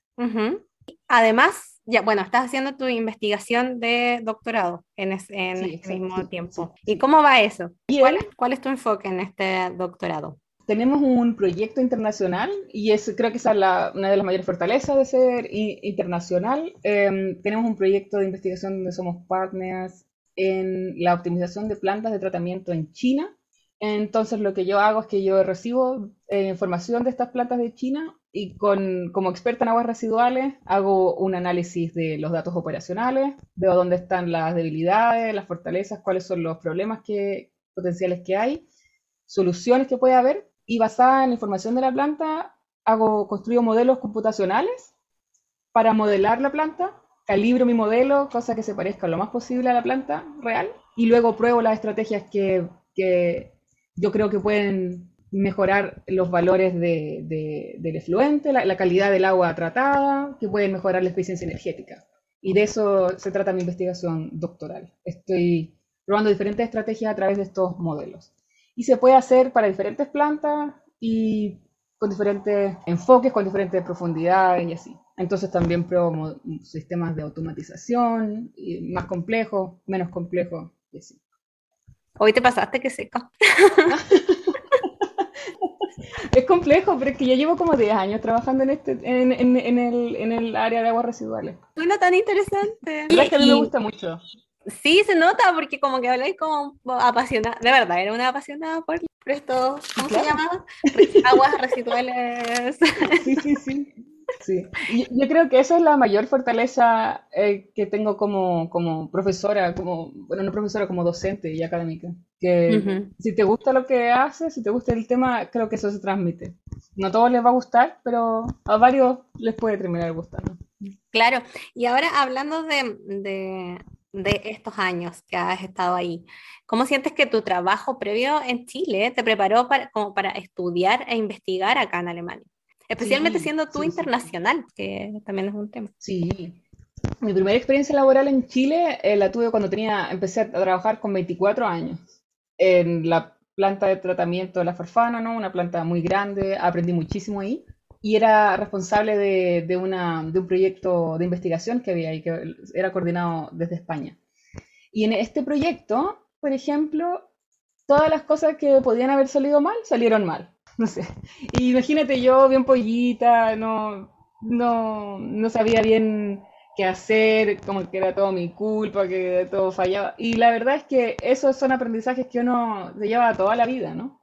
Además, ya, bueno, estás haciendo tu investigación de doctorado en, en ese mismo tiempo. ¿Y cómo va eso? ¿Cuál, ¿Cuál, es tu enfoque en este doctorado? Tenemos un proyecto internacional y es, creo que esa es una de las mayores fortalezas de ser internacional. Em, tenemos un proyecto de investigación donde somos partners en la optimización de plantas de tratamiento en China. Entonces lo que yo hago es que yo recibo eh, información de estas plantas de China y con, como experta en aguas residuales hago un análisis de los datos operacionales, veo dónde están las debilidades, las fortalezas, cuáles son los problemas que, potenciales que hay, soluciones que puede haber y basada en la información de la planta hago, construyo modelos computacionales para modelar la planta calibro mi modelo, cosa que se parezca lo más posible a la planta real, y luego pruebo las estrategias que, yo creo que pueden mejorar los valores de, del efluente, la, calidad del agua tratada, que pueden mejorar la eficiencia energética. Y de eso se trata mi investigación doctoral. Estoy probando diferentes estrategias a través de estos modelos. y se puede hacer para diferentes plantas y con diferentes enfoques, con diferentes profundidades y así. Entonces también pruebo sistemas de automatización, más complejos, menos complejos y. Hoy te pasaste que seca. es complejo, pero es que ya llevo como 10 años trabajando en este, en, en, en, el, en el área de aguas residuales. Suena tan interesante. Es que a mí me gusta mucho. Sí, se nota porque como que habláis como apasionada, de verdad, era una apasionada por, esto, ¿cómo se llama? Aguas residuales. Sí, sí, sí. Sí, yo creo que esa es la mayor fortaleza eh, que tengo como, como profesora, como, bueno, no profesora, como docente y académica. Que si te gusta lo que haces, si te gusta el tema, creo que eso se transmite. No a todos les va a gustar, pero a varios les puede terminar gustando. Claro, y ahora hablando de, de estos años que has estado ahí. ¿Cómo sientes que tu trabajo previo en Chile te preparó para, como para estudiar e investigar acá en Alemania? Especialmente siendo tú internacional, que también es un tema. Sí. Mi primera experiencia laboral en Chile eh, la tuve cuando tenía, empecé a trabajar con 24 años en la planta de tratamiento de la Farfana, ¿no? Una planta muy grande, aprendí muchísimo ahí y era responsable de, de, una, de un proyecto de investigación que había ahí, que era coordinado desde España. Y en este proyecto, por ejemplo, todas las cosas que podían haber salido mal, salieron mal. No sé. imagínate yo, bien pollita, no, no, no sabía bien qué hacer, como que era todo mi culpa, que todo fallaba. Y la verdad es que esos son aprendizajes que uno se lleva toda la vida, ¿no?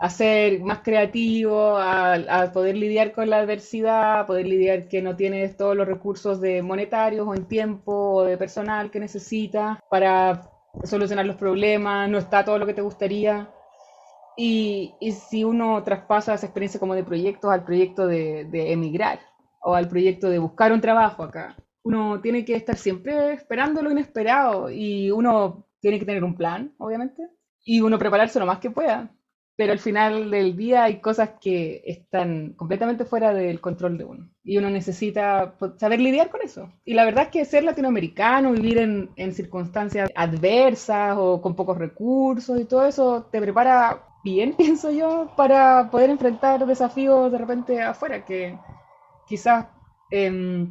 a ser más creativo, a, poder lidiar con la adversidad, a poder lidiar que no tienes todos los recursos de monetarios o en tiempo o de personal que necesitas para solucionar los problemas, no está todo lo que te gustaría. Y, si uno traspasa esa experiencia como de proyectos al proyecto de, de emigrar o al proyecto de buscar un trabajo acá, uno tiene que estar siempre esperando lo inesperado y uno tiene que tener un plan, obviamente, y uno prepararse lo más que pueda pero al final del día hay cosas que están completamente fuera del control de uno y uno necesita saber lidiar con eso. Y la verdad es que ser latinoamericano, vivir en, en circunstancias adversas o con pocos recursos y todo eso te prepara bien, pienso yo, para poder enfrentar desafíos de repente afuera que quizás... Eh,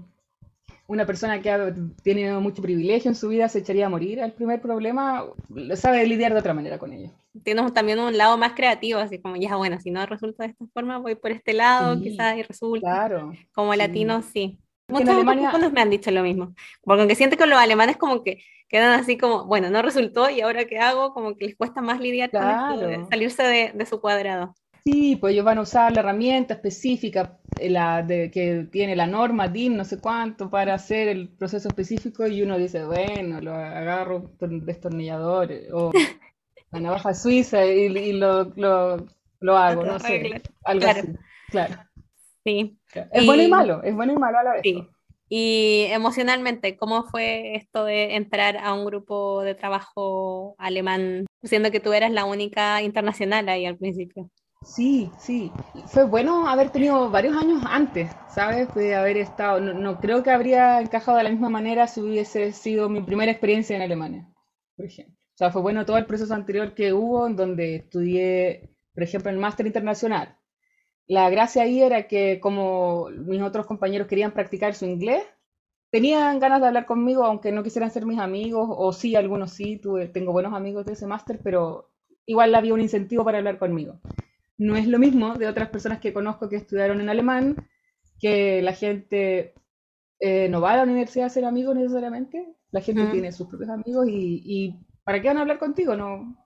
una persona que ha tenido mucho privilegio en su vida se echaría a morir al primer problema, sabe lidiar de otra manera con ello. Tienes también un lado más creativo, así como ya, bueno, si no resulta de esta forma, voy por este lado, quizás y resulta. Claro. Como latino, sí. Muchos Alemania... me han dicho lo mismo, porque aunque siente que los alemanes como que quedan así como, bueno, no resultó y ahora qué hago, como que les cuesta más lidiar con esto, salirse de, de su cuadrado. Sí, pues ellos van a usar la herramienta específica eh, la de, que tiene la norma DIN, no sé cuánto, para hacer el proceso específico y uno dice, bueno, lo agarro destornillador eh, o la navaja suiza y, lo, lo, lo, hago, no sé, algo claro. así. Claro. Sí. Es bueno y malo, es bueno y malo a la vez. Sí. Y emocionalmente, ¿cómo fue esto de entrar a un grupo de trabajo alemán, siendo que tú eras la única internacional ahí al principio? Sí, sí. Fue bueno haber tenido varios años antes, ¿sabes? De haber estado. No, creo que habría encajado de la misma manera si hubiese sido mi primera experiencia en Alemania, por ejemplo. O sea, fue bueno todo el proceso anterior que hubo, en donde estudié, por ejemplo, el máster internacional. La gracia ahí era que, como mis otros compañeros querían practicar su inglés, tenían ganas de hablar conmigo, aunque no quisieran ser mis amigos, o sí, algunos sí, tuve, tengo buenos amigos de ese máster, pero igual había un incentivo para hablar conmigo no es lo mismo de otras personas que conozco que estudiaron en alemán, que la gente eh, no va a la universidad a ser amigos necesariamente, la gente tiene sus propios amigos y, ¿para qué van a hablar contigo? No,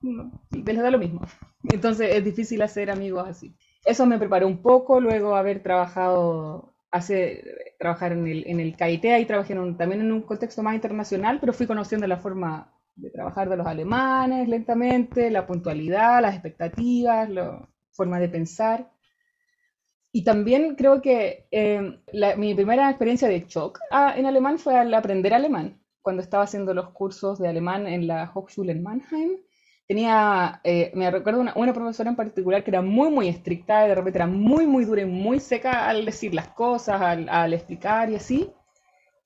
les da lo mismo. Entonces es difícil hacer amigos así. Eso me preparó un poco, luego haber trabajado, hace, trabajar en el, en el KIT, ahí trabajé también en un contexto más internacional, pero fui conociendo la forma de trabajar de los alemanes lentamente, la puntualidad, las expectativas, lo, forma de pensar. Y también creo que eh, mi primera experiencia de shock ah, en alemán fue al aprender alemán, cuando estaba haciendo los cursos de alemán en la Hochschule en Mannheim. Tenía, eh, me recuerdo una, una, profesora en particular que era muy, muy estricta, y de repente era muy, muy dura y muy seca al decir las cosas, al, al explicar y así.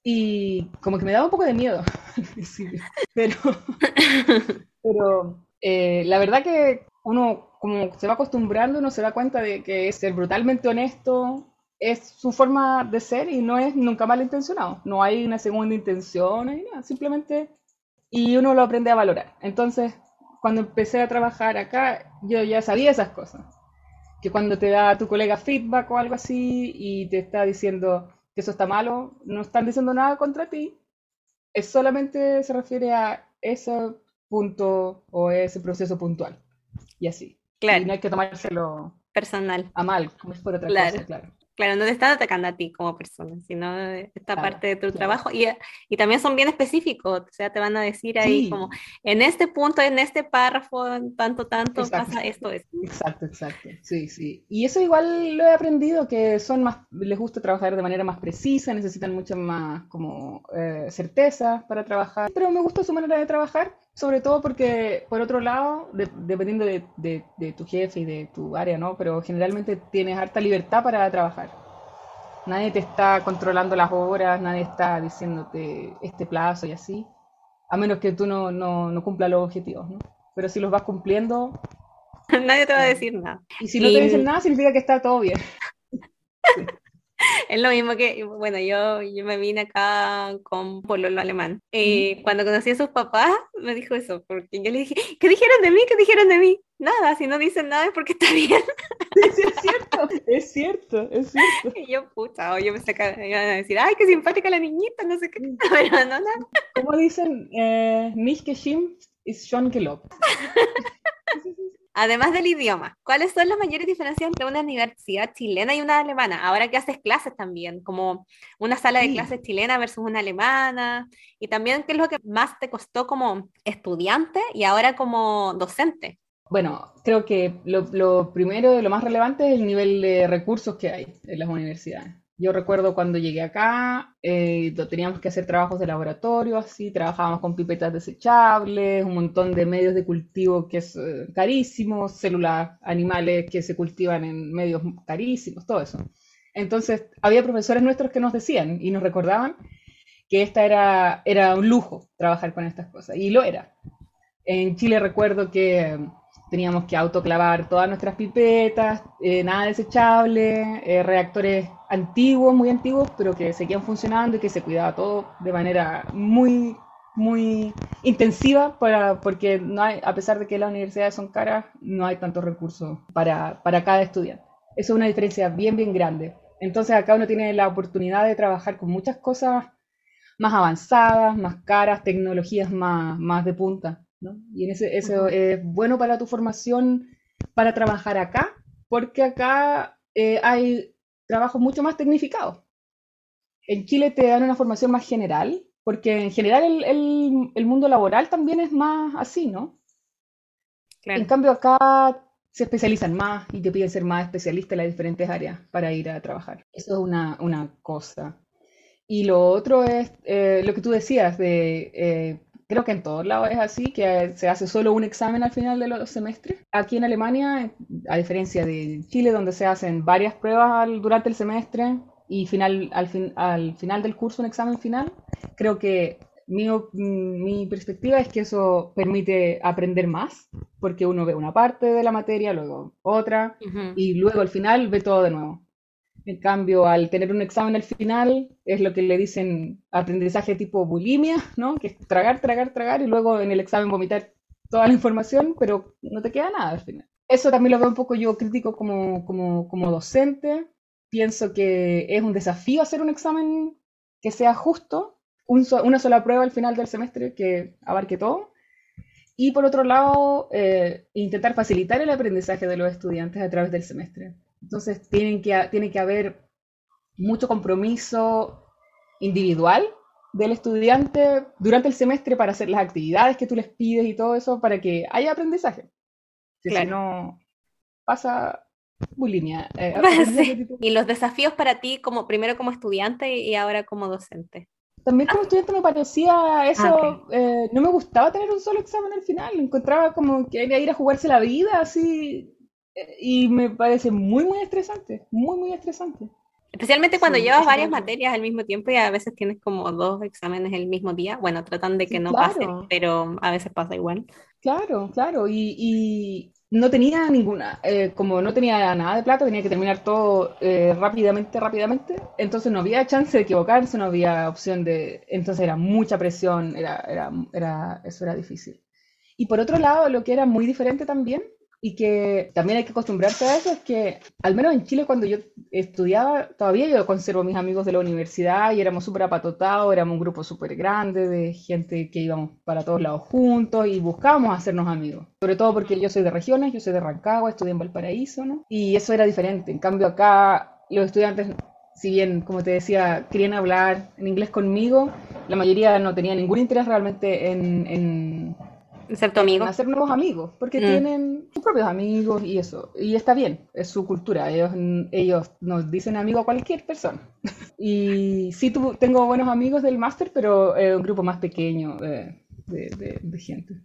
Y como que me daba un poco de miedo, pero, pero eh, la verdad que uno como se va acostumbrando, uno se da cuenta de que ser brutalmente honesto es su forma de ser y no es nunca malintencionado. No hay una segunda intención, simplemente y uno lo aprende a valorar. Entonces, cuando empecé a trabajar acá, yo ya sabía esas cosas. Que cuando te da tu colega feedback o algo así y te está diciendo que eso está malo, no están diciendo nada contra ti, es solamente se refiere a ese punto o ese proceso puntual. Y así. Claro. Y no hay que tomárselo personal. A mal, como es por otra cosa, claro. Claro, no te están atacando a ti como persona, sino esta parte de tu trabajo. Y, y, también son bien específicos, o sea, te van a decir ahí como, en este punto, en este párrafo, tanto, tanto, pasa esto, esto. Exacto, exacto. Sí, sí. Y eso igual lo he aprendido, que son más, les gusta trabajar de manera más precisa, necesitan mucha más como eh, certeza para trabajar. Pero me gusta su manera de trabajar sobre todo porque, por otro lado, dependiendo de, de, tu jefe y de tu área, ¿no? Pero generalmente tienes harta libertad para trabajar. Nadie te está controlando las horas, nadie está diciéndote este plazo y así, a menos que tú no, no, no cumplas los objetivos, ¿no? Pero si los vas cumpliendo... nadie te va a decir nada. Y si no te dicen nada, significa que está todo bien. es lo mismo que, bueno, yo, yo me vine acá con pololo alemán. Y cuando conocí a sus papás, me dijo eso, porque yo le dije, ¿qué dijeron de mí? ¿Qué dijeron de mí? Nada, si no dicen nada es porque está bien. Sí, es cierto, es cierto, es cierto. Y yo, puta, o yo me saca, iban a decir, ay, qué simpática la niñita, no sé qué, pero no, no. Como dicen, eh, geschimpft ist schon gelobt. Además del idioma, ¿cuáles son las mayores diferencias entre una universidad chilena y una alemana? Ahora que haces clases también, como una sala de clases chilena versus una alemana, y también qué es lo que más te costó como estudiante y ahora como docente. Bueno, creo que lo, lo primero, lo más relevante es el nivel de recursos que hay en las universidades. Yo recuerdo cuando llegué acá, eh, teníamos que hacer trabajos de laboratorio, así, trabajábamos con pipetas desechables, un montón de medios de cultivo que es eh, carísimos, células animales que se cultivan en medios carísimos, todo eso. Entonces, había profesores nuestros que nos decían y nos recordaban que esta era, era un lujo trabajar con estas cosas, y lo era. En Chile recuerdo que teníamos que autoclavar todas nuestras pipetas, eh, nada desechable, eh, reactores antiguos, muy antiguos, pero que seguían funcionando y que se cuidaba todo de manera muy, muy intensiva, para, porque no hay, a pesar de que las universidades son caras, no hay tantos recursos para, para cada estudiante. Eso es una diferencia bien, bien grande. Entonces acá uno tiene la oportunidad de trabajar con muchas cosas más avanzadas, más caras, tecnologías más, más de punta. Y en ese, eso es bueno para tu formación para trabajar acá, porque acá eh, hay trabajos mucho más tecnificados. En Chile te dan una formación más general, porque en general el, el, mundo laboral también es más así, ¿no? En cambio acá se especializan más y te piden ser más especialista en las diferentes áreas para ir a trabajar. Eso es una, una cosa. Y lo otro es eh, lo que tú decías de eh, Creo que en todos lados es así, que se hace solo un examen al final de los semestres. Aquí en Alemania, a diferencia de Chile, donde se hacen varias pruebas durante el semestre y final, al, fin, al final del curso un examen final, creo que mi, mi, perspectiva es que eso permite aprender más, porque uno ve una parte de la materia, luego otra, y luego al final ve todo de nuevo. En cambio, al tener un examen al final, es lo que le dicen aprendizaje tipo bulimia, ¿no? Que es tragar, tragar, tragar y luego en el examen vomitar toda la información, pero no te queda nada al final. Eso también lo veo un poco yo crítico como, como, como docente. Pienso que es un desafío hacer un examen que sea justo, una sola prueba al final del semestre que abarque todo. Y por otro lado, eh, intentar facilitar el aprendizaje de los estudiantes a través del semestre. Entonces tienen que, tiene que haber mucho compromiso individual del estudiante durante el semestre para hacer las actividades que tú les pides y todo eso para que haya aprendizaje. Si no, pasa bulimia. Eh, y los desafíos para ti, como primero como estudiante y ahora como docente. También como estudiante me parecía eso, ah, eh, no me gustaba tener un solo examen al final, encontraba como que ir a jugarse la vida así y me parece muy, muy estresante, muy, muy estresante. Especialmente cuando llevas varias materias al mismo tiempo y a veces tienes como dos exámenes el mismo día. Bueno, tratan de que no pase, pero a veces pasa igual. Claro, claro. Y, no tenía ninguna, eh, como no tenía nada de plata, tenía que terminar todo eh, rápidamente, rápidamente, entonces no había chance de equivocarse, no había opción de, entonces era mucha presión, era, era, era, eso era difícil. Y por otro lado, lo que era muy diferente también y que también hay que acostumbrarse a eso, es que al menos en Chile cuando yo estudiaba, todavía yo conservo mis amigos de la universidad y éramos súper apatotados, éramos un grupo súper grande de gente que íbamos para todos lados juntos y buscábamos hacernos amigos. Sobre todo porque yo soy de regiones, yo soy de Rancagua, estudié en Valparaíso, ¿no? Y eso era diferente. En cambio acá los estudiantes si bien, como te decía, querían hablar en inglés conmigo, la mayoría no tenía ningún interés realmente en ser tu amigo. Hacer nuevos amigos, porque mm. tienen sus propios amigos y eso. Y está bien, es su cultura. Ellos, ellos nos dicen amigo a cualquier persona. y sí tu, tengo buenos amigos del máster, pero es un grupo más pequeño de, de, gente.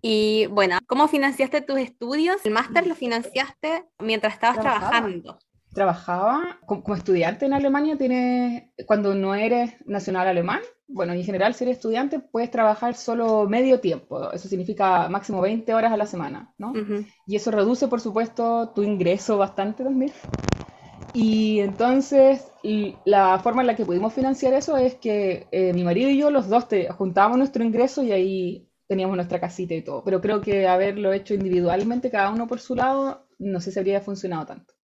Y bueno, ¿cómo financiaste tus estudios? ¿El máster lo financiaste mientras estabas trabajando? Trabajaba como, estudiante en Alemania, tienes, cuando no eres nacional alemán, bueno, en general, si eres estudiante, puedes trabajar solo medio tiempo. Eso significa máximo 20 horas a la semana, ¿no? Y eso reduce, por supuesto, tu ingreso bastante también. Y entonces, la forma en la que pudimos financiar eso es que eh, mi marido y yo, los dos, te, juntábamos nuestro ingreso y ahí teníamos nuestra casita y todo. Pero creo que haberlo hecho individualmente, cada uno por su lado, no sé si habría funcionado tanto.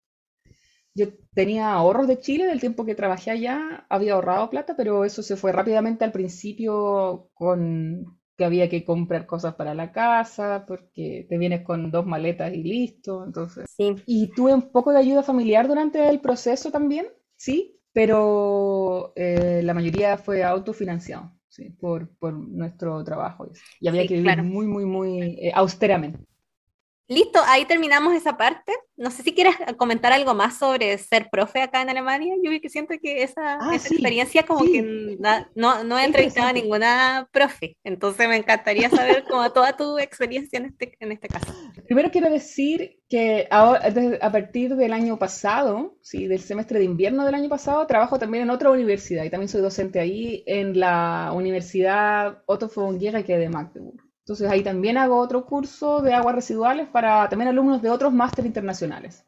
Yo tenía ahorros de Chile del tiempo que trabajé allá, había ahorrado plata, pero eso se fue rápidamente al principio con que había que comprar cosas para la casa, porque te vienes con dos maletas y listo, entonces. Sí. Y tuve un poco de ayuda familiar durante el proceso también, sí, pero eh, la mayoría fue autofinanciado, sí, por, por nuestro trabajo. Y había que vivir muy, muy, muy eh, austeramente. Listo, ahí terminamos esa parte. No sé si quieres comentar algo más sobre ser profe acá en Alemania. Yo que siento que esa, ah, experiencia como que no, no he entrevistado a ninguna profe, entonces me encantaría saber como toda tu experiencia en este, en este caso. Primero quiero decir que ahora, a partir del año pasado, sí, del semestre de invierno del año pasado, trabajo también en otra universidad y también soy docente ahí en la Universidad Otto von Guericke de Magdeburg. Entonces ahí también hago otro curso de aguas residuales para también alumnos de otros máster internacionales.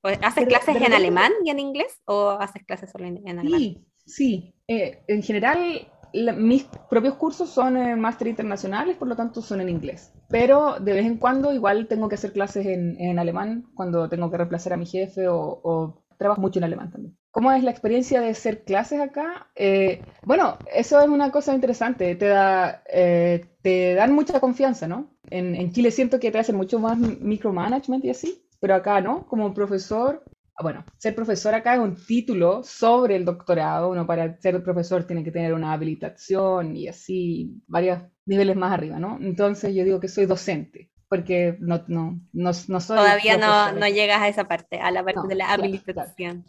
Pues, ¿Haces clases en alemán y en inglés o haces clases solo en, alemán? Sí, sí. Eh, en general, mis propios cursos son en máster internacionales, por lo tanto son en inglés. Pero de vez en cuando igual tengo que hacer clases en, alemán cuando tengo que reemplazar a mi jefe o, o trabajo mucho en alemán también. ¿Cómo es la experiencia de hacer clases acá? Eh, bueno, eso es una cosa interesante, te, da, eh, te dan mucha confianza, ¿no? En, Chile siento que te hacen mucho más micromanagement y así, pero acá no, como profesor, ah, bueno, ser profesor acá es un título sobre el doctorado, uno para ser profesor tiene que tener una habilitación y así, varios niveles más arriba, ¿no? Entonces yo digo que soy docente, porque no, no, no, no soy... Todavía no, no, llegas a esa parte, a la parte de la habilitación.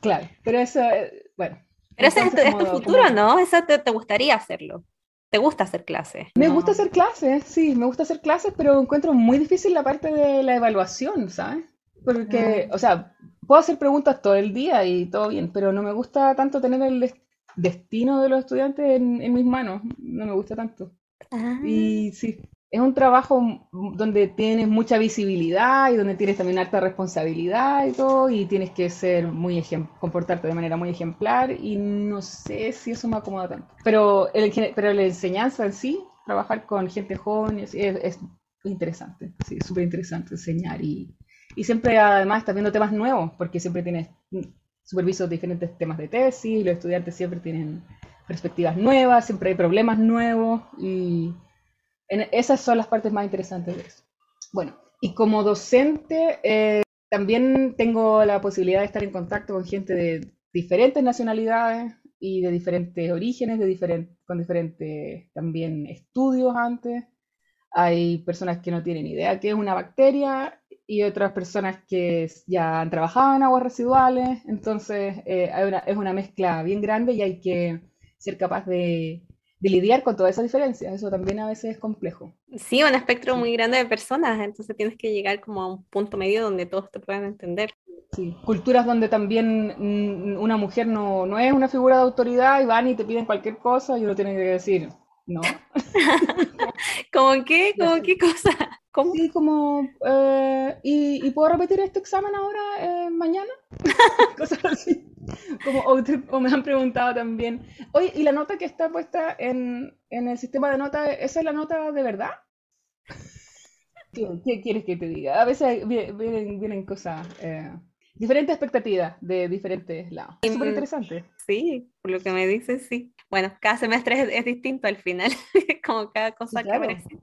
Claro, pero eso, eh, bueno. Pero ese es, tu futuro, ¿no? Eso te, te, gustaría hacerlo. ¿Te gusta hacer clases? Me gusta hacer clases, sí, me gusta hacer clases, pero encuentro muy difícil la parte de la evaluación, ¿sabes? Porque, o sea, puedo hacer preguntas todo el día y todo bien, pero no me gusta tanto tener el destino de los estudiantes en, en mis manos, no me gusta tanto. Ah. Y sí, es un trabajo donde tienes mucha visibilidad y donde tienes también alta responsabilidad y todo, y tienes que ser muy comportarte de manera muy ejemplar, y no sé si eso me acomoda tanto. Pero, el, pero la enseñanza en sí, trabajar con gente joven, es, es interesante, sí, súper interesante enseñar, y, y siempre además estás viendo temas nuevos, porque siempre tienes supervisos de diferentes temas de tesis, los estudiantes siempre tienen perspectivas nuevas, siempre hay problemas nuevos, y esas son las partes más interesantes de eso. Bueno, y como docente, eh, también tengo la posibilidad de estar en contacto con gente de diferentes nacionalidades y de diferentes orígenes, de con diferentes también estudios antes. Hay personas que no tienen idea qué es una bacteria y otras personas que ya han trabajado en aguas residuales. Entonces, eh, es una mezcla bien grande y hay que ser capaz de de lidiar con todas esas diferencias. Eso también a veces es complejo. Sí, un espectro muy grande de personas, entonces tienes que llegar como a un punto medio donde todos te puedan entender. Sí, culturas donde también mm, una mujer no, no es una figura de autoridad y van y te piden cualquier cosa y uno tiene que decir, ¿no? ¿Cómo qué? ¿Cómo qué cosa? ¿Cómo? Sí, como, eh, ¿y, puedo repetir este examen ahora eh, mañana? Cosas así. Como, o, me han preguntado también, oye, ¿y la nota que está puesta en, en el sistema de notas, esa es la nota de verdad? ¿Qué, quieres que te diga? A veces vienen, vienen cosas, eh, diferentes expectativas de diferentes lados. Es súper interesante. Sí, por lo que me dices, sí. Bueno, cada semestre es, distinto al final, como cada cosa que aparece.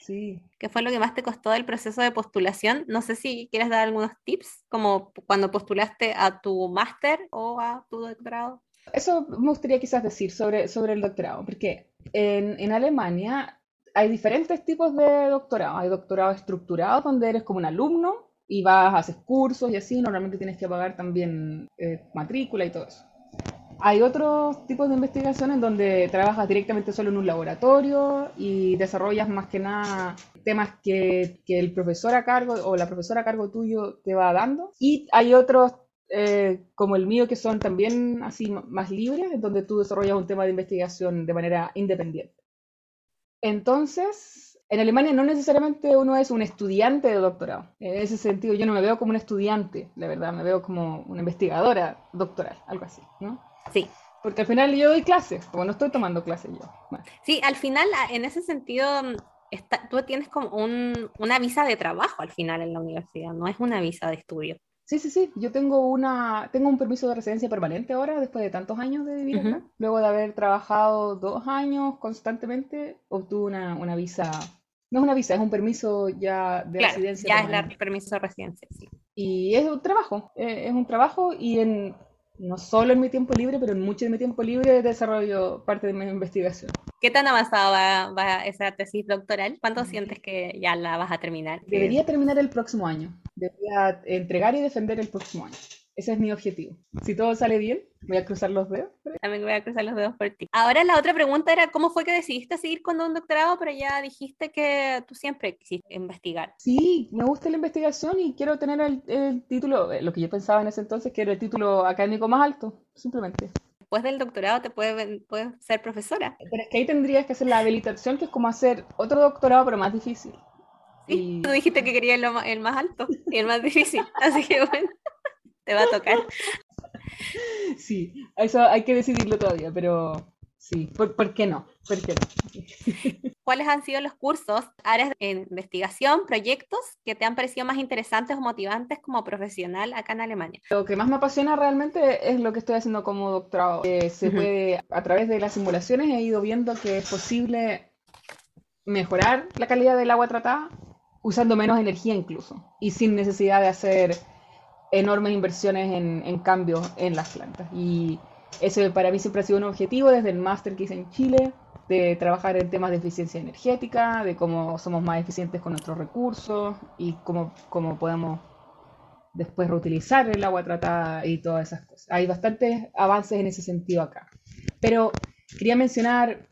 Sí. ¿Qué fue lo que más te costó del proceso de postulación? No sé si quieres dar algunos tips, como cuando postulaste a tu máster o a tu doctorado. Eso me gustaría quizás decir sobre, sobre el doctorado, porque en, en Alemania hay diferentes tipos de doctorado. Hay doctorado estructurado, donde eres como un alumno y vas, haces cursos y así, normalmente tienes que pagar también eh, matrícula y todo eso. Hay otros tipos de investigaciones donde trabajas directamente solo en un laboratorio y desarrollas más que nada temas que, que el profesor a cargo o la profesora a cargo tuyo te va dando. Y hay otros eh, como el mío que son también así más libres, donde tú desarrollas un tema de investigación de manera independiente. Entonces, en Alemania no necesariamente uno es un estudiante de doctorado. En ese sentido, yo no me veo como un estudiante, la verdad, me veo como una investigadora doctoral, algo así, ¿no? Sí. Porque al final yo doy clases, como no estoy tomando clases yo. Sí, al final, en ese sentido, mm, tú tienes como una visa de trabajo al final en la universidad, no es una visa de estudio. Sí, sí, sí. Yo tengo una, tengo un permiso de residencia permanente ahora, después de tantos años de vivir acá. Luego de haber trabajado dos años constantemente, obtuve una, una visa. No es una visa, es un permiso ya de residencia. Ya es el permiso de residencia, sí. Y es un trabajo, eh, es un trabajo y en, no solo en mi tiempo libre, pero en mucho de mi tiempo libre desarrollo parte de mi investigación. ¿Qué tan avanzada va, esa tesis doctoral? ¿Cuánto sientes que ya la vas a terminar? Debería terminar el próximo año. Debería entregar y defender el próximo año. Ese es mi objetivo. Si todo sale bien, voy a cruzar los dedos. También voy a cruzar los dedos por ti. Ahora la otra pregunta era, ¿cómo fue que decidiste seguir con un doctorado? Pero ya dijiste que tú siempre quisiste investigar. Sí, me gusta la investigación y quiero tener el, título, eh, lo que yo pensaba en ese entonces, que era el título académico más alto, simplemente después del doctorado te puedes, ser profesora. Pero es que ahí tendrías que hacer la habilitación, que es como hacer otro doctorado, pero más difícil. Sí, tú dijiste que querías el más alto y el más difícil, así que bueno te va a tocar. Sí, eso hay que decidirlo todavía, pero sí, ¿por, qué no? ¿Por qué no? ¿Cuáles han sido los cursos, áreas de investigación, proyectos que te han parecido más interesantes o motivantes como profesional acá en Alemania? Lo que más me apasiona realmente es lo que estoy haciendo como doctorado. se puede, a través de las simulaciones he ido viendo que es posible mejorar la calidad del agua tratada usando menos energía incluso y sin necesidad de hacer enormes inversiones en, en cambios en las plantas. Y eso para mí siempre ha sido un objetivo desde el máster que hice en Chile, de trabajar en temas de eficiencia energética, de cómo somos más eficientes con nuestros recursos y cómo, cómo podemos después reutilizar el agua tratada y todas esas cosas. Hay bastantes avances en ese sentido acá. Pero quería mencionar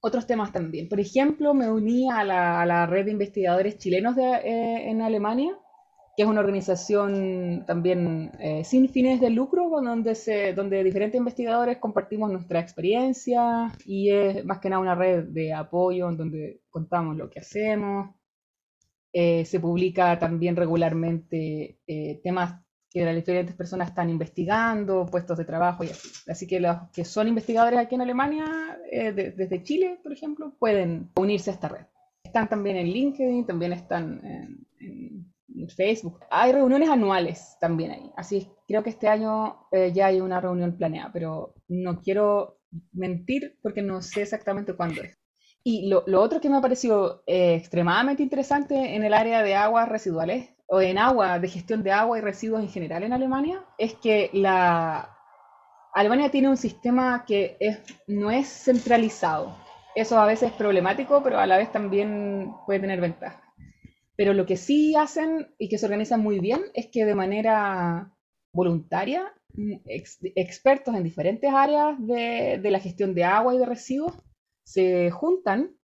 otros temas también. Por ejemplo, me uní a la, a la red de investigadores chilenos de, eh, en Alemania, que es una organización también eh, sin fines de lucro, donde, se, donde diferentes investigadores compartimos nuestra experiencia y es más que nada una red de apoyo en donde contamos lo que hacemos. Eh, se publica también regularmente eh, temas que las diferentes personas están investigando, puestos de trabajo y así. Así que los que son investigadores aquí en Alemania, desde Chile, por ejemplo, pueden unirse a esta red. Están también en LinkedIn, también están en Facebook. Hay reuniones anuales también ahí. Así creo que este año eh, ya hay una reunión planeada, pero no quiero mentir porque no sé exactamente cuándo es. Y lo, otro que me ha parecido eh, extremadamente interesante en el área de aguas residuales o en agua, de gestión de agua y residuos en general en Alemania, es que la Alemania tiene un sistema que no es centralizado. Eso a veces es problemático, pero a la vez también puede tener ventajas. Pero lo que sí hacen y que se organizan muy bien es que de manera voluntaria, mm, expertos en diferentes áreas de, la gestión de agua y de residuos se juntan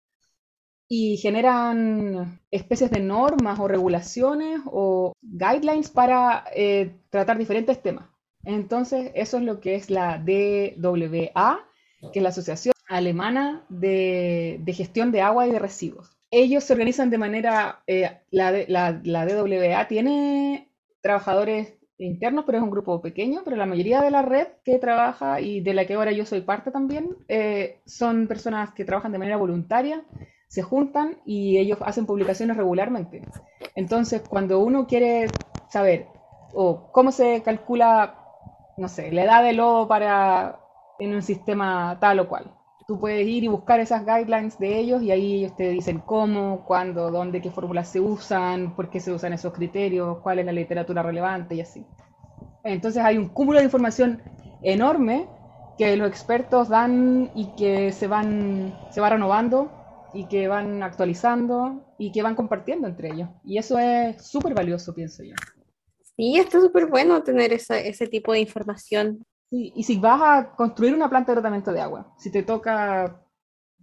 y generan especies de normas o regulaciones o guidelines para eh, tratar diferentes temas. Entonces, eso es lo que es la DWA, que es la Asociación Alemana de, Gestión de Agua y de Residuos. Ellos se organizan de manera, eh, la, la, la DWA tiene trabajadores internos, pero es un grupo pequeño, pero la mayoría de la red que trabaja y de la que ahora yo soy parte también, eh, son personas que trabajan de manera voluntaria, se juntan y ellos hacen publicaciones regularmente. Entonces, cuando uno quiere saber o cómo se calcula, no sé, la edad del lobo para en un sistema tal o cual, tú puedes ir y buscar esas guidelines de ellos y ahí ellos te dicen cómo, cuándo, dónde, qué fórmulas se usan, por qué se usan esos criterios, cuál es la literatura relevante y así. Entonces hay un cúmulo de información enorme que los expertos dan y que se van, se va renovando y que van actualizando y que van compartiendo entre ellos. Y eso es súper valioso, pienso yo. Sí, está súper bueno tener ese tipo de información y si vas a construir una planta de tratamiento de agua, si te toca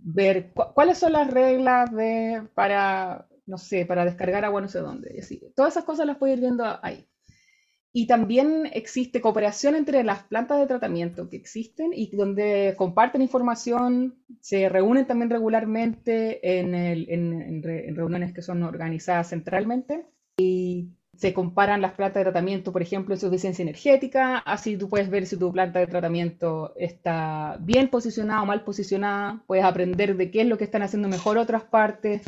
ver cuáles son las reglas de, para, no sé, para descargar agua no sé dónde, así. Todas esas cosas las puedes ir viendo ahí. Y también existe cooperación entre las plantas de tratamiento que existen y donde comparten información, se reúnen también regularmente en, en reuniones que son organizadas centralmente. Y se comparan las plantas de tratamiento, por ejemplo, en su eficiencia energética, así tú puedes ver si tu planta de tratamiento está bien posicionada o mal posicionada, puedes aprender de qué es lo que están haciendo mejor otras partes,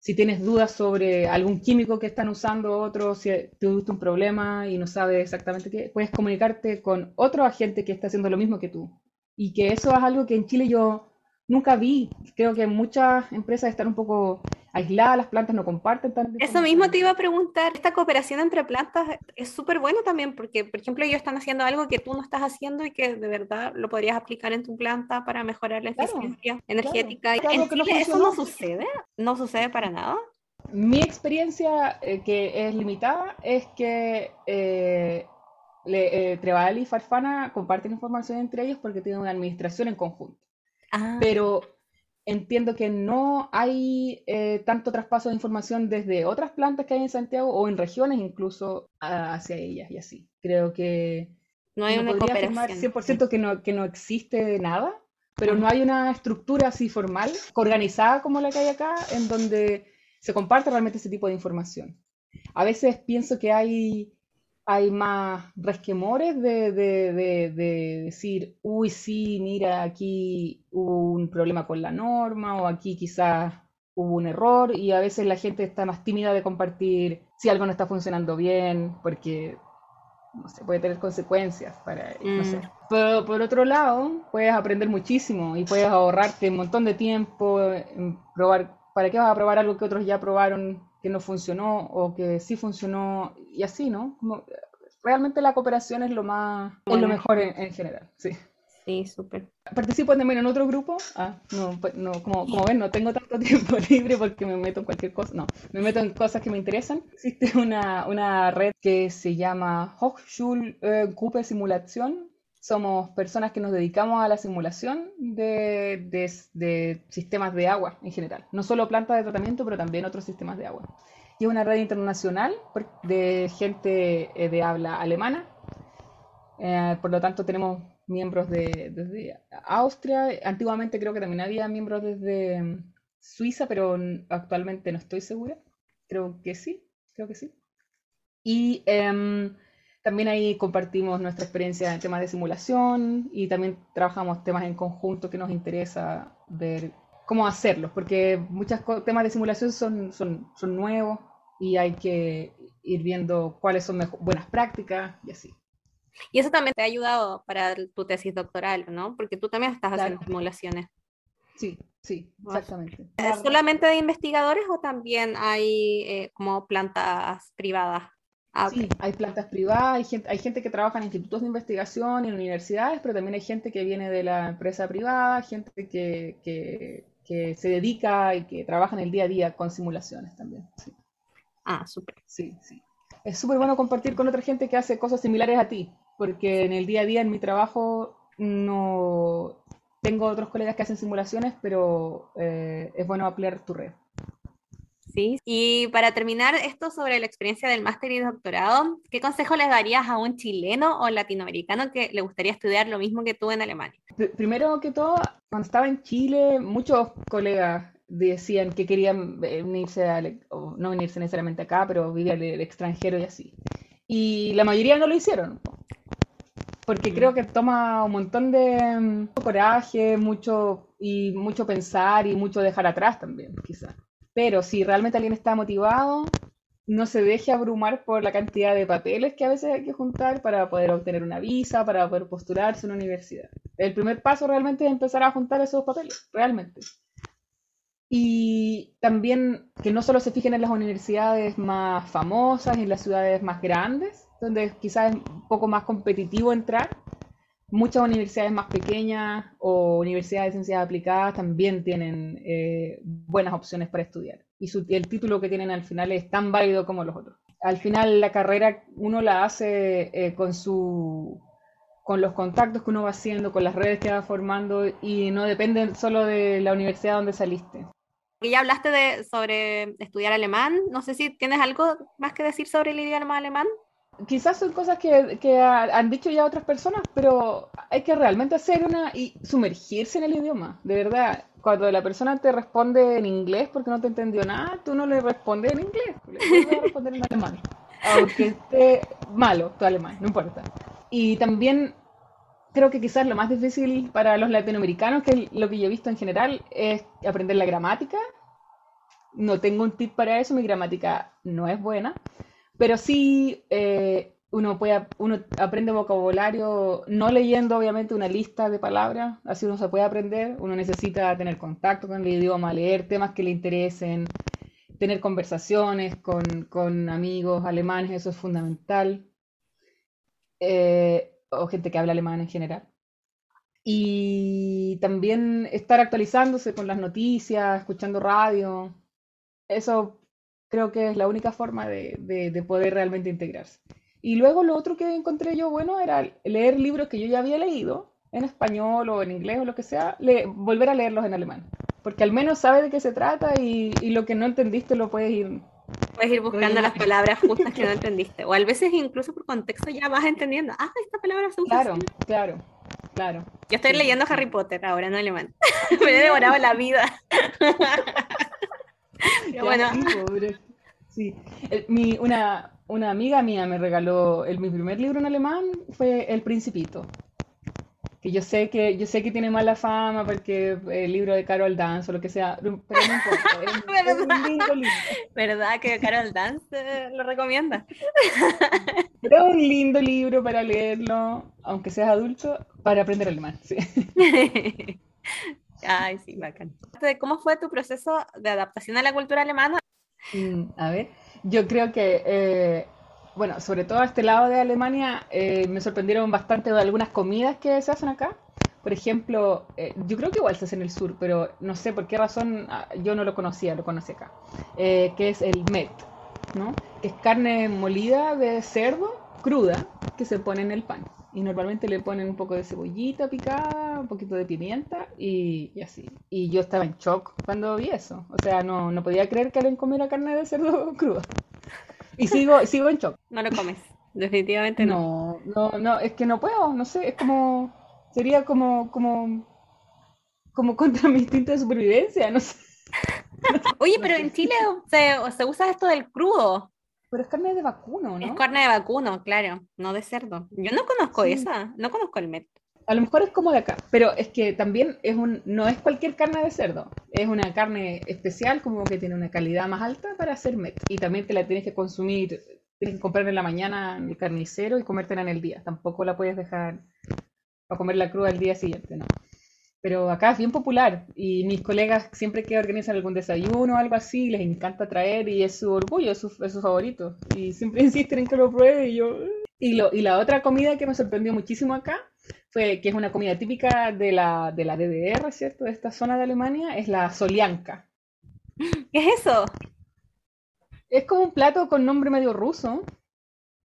si tienes dudas sobre algún químico que están usando otros, si tuviste un problema y no sabes exactamente qué, puedes comunicarte con otro agente que está haciendo lo mismo que tú. Y que eso es algo que en Chile yo nunca vi. Creo que muchas empresas están un poco aisladas, las plantas no comparten tanto. Eso mismo te iba a preguntar, esta cooperación entre plantas es súper bueno también, porque por ejemplo ellos están haciendo algo que tú no estás haciendo y que de verdad lo podrías aplicar en tu planta para mejorar la eficiencia energética. ¿En Chile eso no sucede? ¿No sucede para nada? Mi experiencia, eh, que es limitada, es que eh, eh, Trebal y Farfana comparten información entre ellos porque tienen una administración en conjunto. Ah. Pero entiendo que no hay eh, tanto traspaso de información desde otras plantas que hay en Santiago o en regiones incluso hacia ellas y así. Creo que no hay una cooperación. 100% que no, que no existe nada, pero no hay una estructura así formal, organizada como la que hay acá, en donde se comparte realmente ese tipo de información. A veces pienso que hay hay más resquemores de, decir, uy, sí, mira, aquí hubo un problema con la norma o aquí quizás hubo un error y a veces la gente está más tímida de compartir si algo no está funcionando bien porque no sé, puede tener consecuencias para no sé. Mm. Pero por otro lado, puedes aprender muchísimo y puedes ahorrarte un montón de tiempo en probar. ¿Para qué vas a probar algo que otros ya probaron que no funcionó o que sí funcionó y así, ¿no? realmente la cooperación es lo más, es lo mejor en, general, sí. Sí, súper. Participo también en otro grupo. Ah, no, pues, no como, como ven, no tengo tanto tiempo libre porque me meto en cualquier cosa. No, me meto en cosas que me interesan. Existe una, una red que se llama Hochschul Gruppe Simulación. Somos personas que nos dedicamos a la simulación de, de, de sistemas de agua en general. No solo plantas de tratamiento, pero también otros sistemas de agua y es una red internacional de gente eh, de habla alemana. Eh, por lo tanto, tenemos miembros de, desde Austria. Antiguamente creo que también había miembros desde mm, Suiza, pero actualmente no estoy segura. Creo que sí, creo que sí. Y em, también ahí compartimos nuestra experiencia en temas de simulación y también trabajamos temas en conjunto que nos interesa ver cómo hacerlos, porque muchos temas de simulación son, son, son nuevos y hay que ir viendo cuáles son buenas prácticas y así. Y eso también te ha ayudado para tu tesis doctoral, ¿no? Porque tú también estás haciendo simulaciones. Sí, sí, exactamente. ¿Es solamente de investigadores o también hay eh, como plantas privadas? Ah, sí, hay plantas privadas, hay gente, hay gente que trabaja en institutos de investigación y en universidades, pero también hay gente que viene de la empresa privada, gente que, que, que se dedica y que trabaja en el día a día con simulaciones también. Sí. Ah, súper. Sí, sí. Es súper bueno compartir con otra gente que hace cosas similares a ti, porque en el día a día, en mi trabajo, no tengo otros colegas que hacen simulaciones, pero eh, es bueno ampliar tu red. Sí, y para terminar esto sobre la experiencia del máster y doctorado, ¿qué consejo les darías a un chileno o latinoamericano que le gustaría estudiar lo mismo que tú en Alemania? Primero que todo, cuando estaba en Chile, muchos colegas decían que querían venirse, a, o no venirse necesariamente acá, pero vivir al extranjero y así. Y la mayoría no lo hicieron, porque creo que toma un montón de mm, coraje, mucho y mucho pensar y mucho dejar atrás también, quizás. Pero si realmente alguien está motivado, no se deje abrumar por la cantidad de papeles que a veces hay que juntar para poder obtener una visa, para poder postularse a una universidad. El primer paso realmente es empezar a juntar esos papeles, realmente. Y también que no solo se fijen en las universidades más famosas, en las ciudades más grandes, donde quizás es un poco más competitivo entrar. Muchas universidades más pequeñas o universidades de ciencias aplicadas también tienen eh, buenas opciones para estudiar. Y el título que tienen al final es tan válido como los otros. Al final la carrera uno la hace eh, con su con los contactos que uno va haciendo, con las redes que va formando y no depende solo de la universidad donde saliste. Ya hablaste de, sobre estudiar alemán. No sé si tienes algo más que decir sobre el idioma alemán. Quizás son cosas que, han dicho ya otras personas, pero hay que realmente hacer una y sumergirse en el idioma. De verdad, cuando la persona te responde en inglés porque no te entendió nada, tú no le respondes en inglés, le responder en alemán. Aunque esté malo tu alemán, no importa. Y también creo que quizás lo más difícil para los latinoamericanos, que lo que yo he visto en general, es aprender la gramática. No tengo un tip para eso, mi gramática no es buena, pero sí eh, uno, puede, uno aprende vocabulario no leyendo obviamente una lista de palabras, así uno se puede aprender, uno necesita tener contacto con el idioma, leer temas que le interesen, tener conversaciones con, con amigos alemanes, eso es fundamental. Eh, o gente que habla alemán en general. Y también estar actualizándose con las noticias, escuchando radio. Eso creo que es la única forma de, poder realmente integrarse. Y luego lo otro que encontré yo bueno era leer libros que yo ya había leído en español o en inglés o lo que sea, volver a leerlos en alemán. Porque al menos sabes de qué se trata y, y lo que no entendiste lo puedes ir Puedes ir buscando las palabras justas que no entendiste. O a veces incluso por contexto ya vas entendiendo. Ah, esta palabra se usa Claro, claro, claro. Yo estoy leyendo Harry Potter ahora en alemán. Me he devorado la vida. bueno. Sí, mi, una, una amiga mía me regaló el, mi primer libro en alemán, fue El Principito que yo sé que yo sé que tiene mala fama porque el libro de Carol Dance o lo que sea, pero no importa, es, un lindo libro. ¿Verdad que Carol Dance eh, lo recomienda? Pero es un lindo libro para leerlo, aunque seas adulto, para aprender alemán, sí. Ay, sí, bacán. ¿Cómo fue tu proceso de adaptación a la cultura alemana? Mm, a ver, yo creo que eh, bueno, sobre todo a este lado de Alemania, eh, me sorprendieron bastante de algunas comidas que se hacen acá. Por ejemplo, eh, yo creo que igual se hace en el sur, pero no sé por qué razón ah, yo no lo conocía, lo conocí acá. Eh, que es el met, ¿no? Que es carne molida de cerdo cruda que se pone en el pan. Y normalmente le ponen un poco de cebollita picada, un poquito de pimienta y, y así. Y yo estaba en shock cuando vi eso. O sea, no, no podía creer que alguien comiera carne de cerdo cruda. Y sigo, sigo en shock. No lo comes, definitivamente no. No, no, no, es que no puedo, no sé, es como, sería como, como, como contra mi instinto de supervivencia, no sé. Oye, pero en Chile se, se usa esto del crudo. Pero es carne de vacuno, ¿no? Es carne de vacuno, claro, no de cerdo. Yo no conozco esa, no conozco el met a lo mejor es como de acá, pero es que también es un, no es cualquier carne de cerdo, es una carne especial, como que tiene una calidad más alta para hacer met. Y también te la tienes que consumir, tienes que comprar en la mañana en el carnicero y comértela en el día. Tampoco la puedes dejar para comerla cruda el día siguiente, no. Pero acá es bien popular y mis colegas siempre que organizan algún desayuno o algo así, les encanta traer y es su orgullo, es su, es su favorito. Y siempre insisten en que lo pruebe y yo... Y, lo, y la otra comida que me sorprendió muchísimo acá fue que es una comida típica de la, de la DDR, ¿cierto? De esta zona de Alemania, es la solianka. ¿Qué es eso? Es como un plato con nombre medio ruso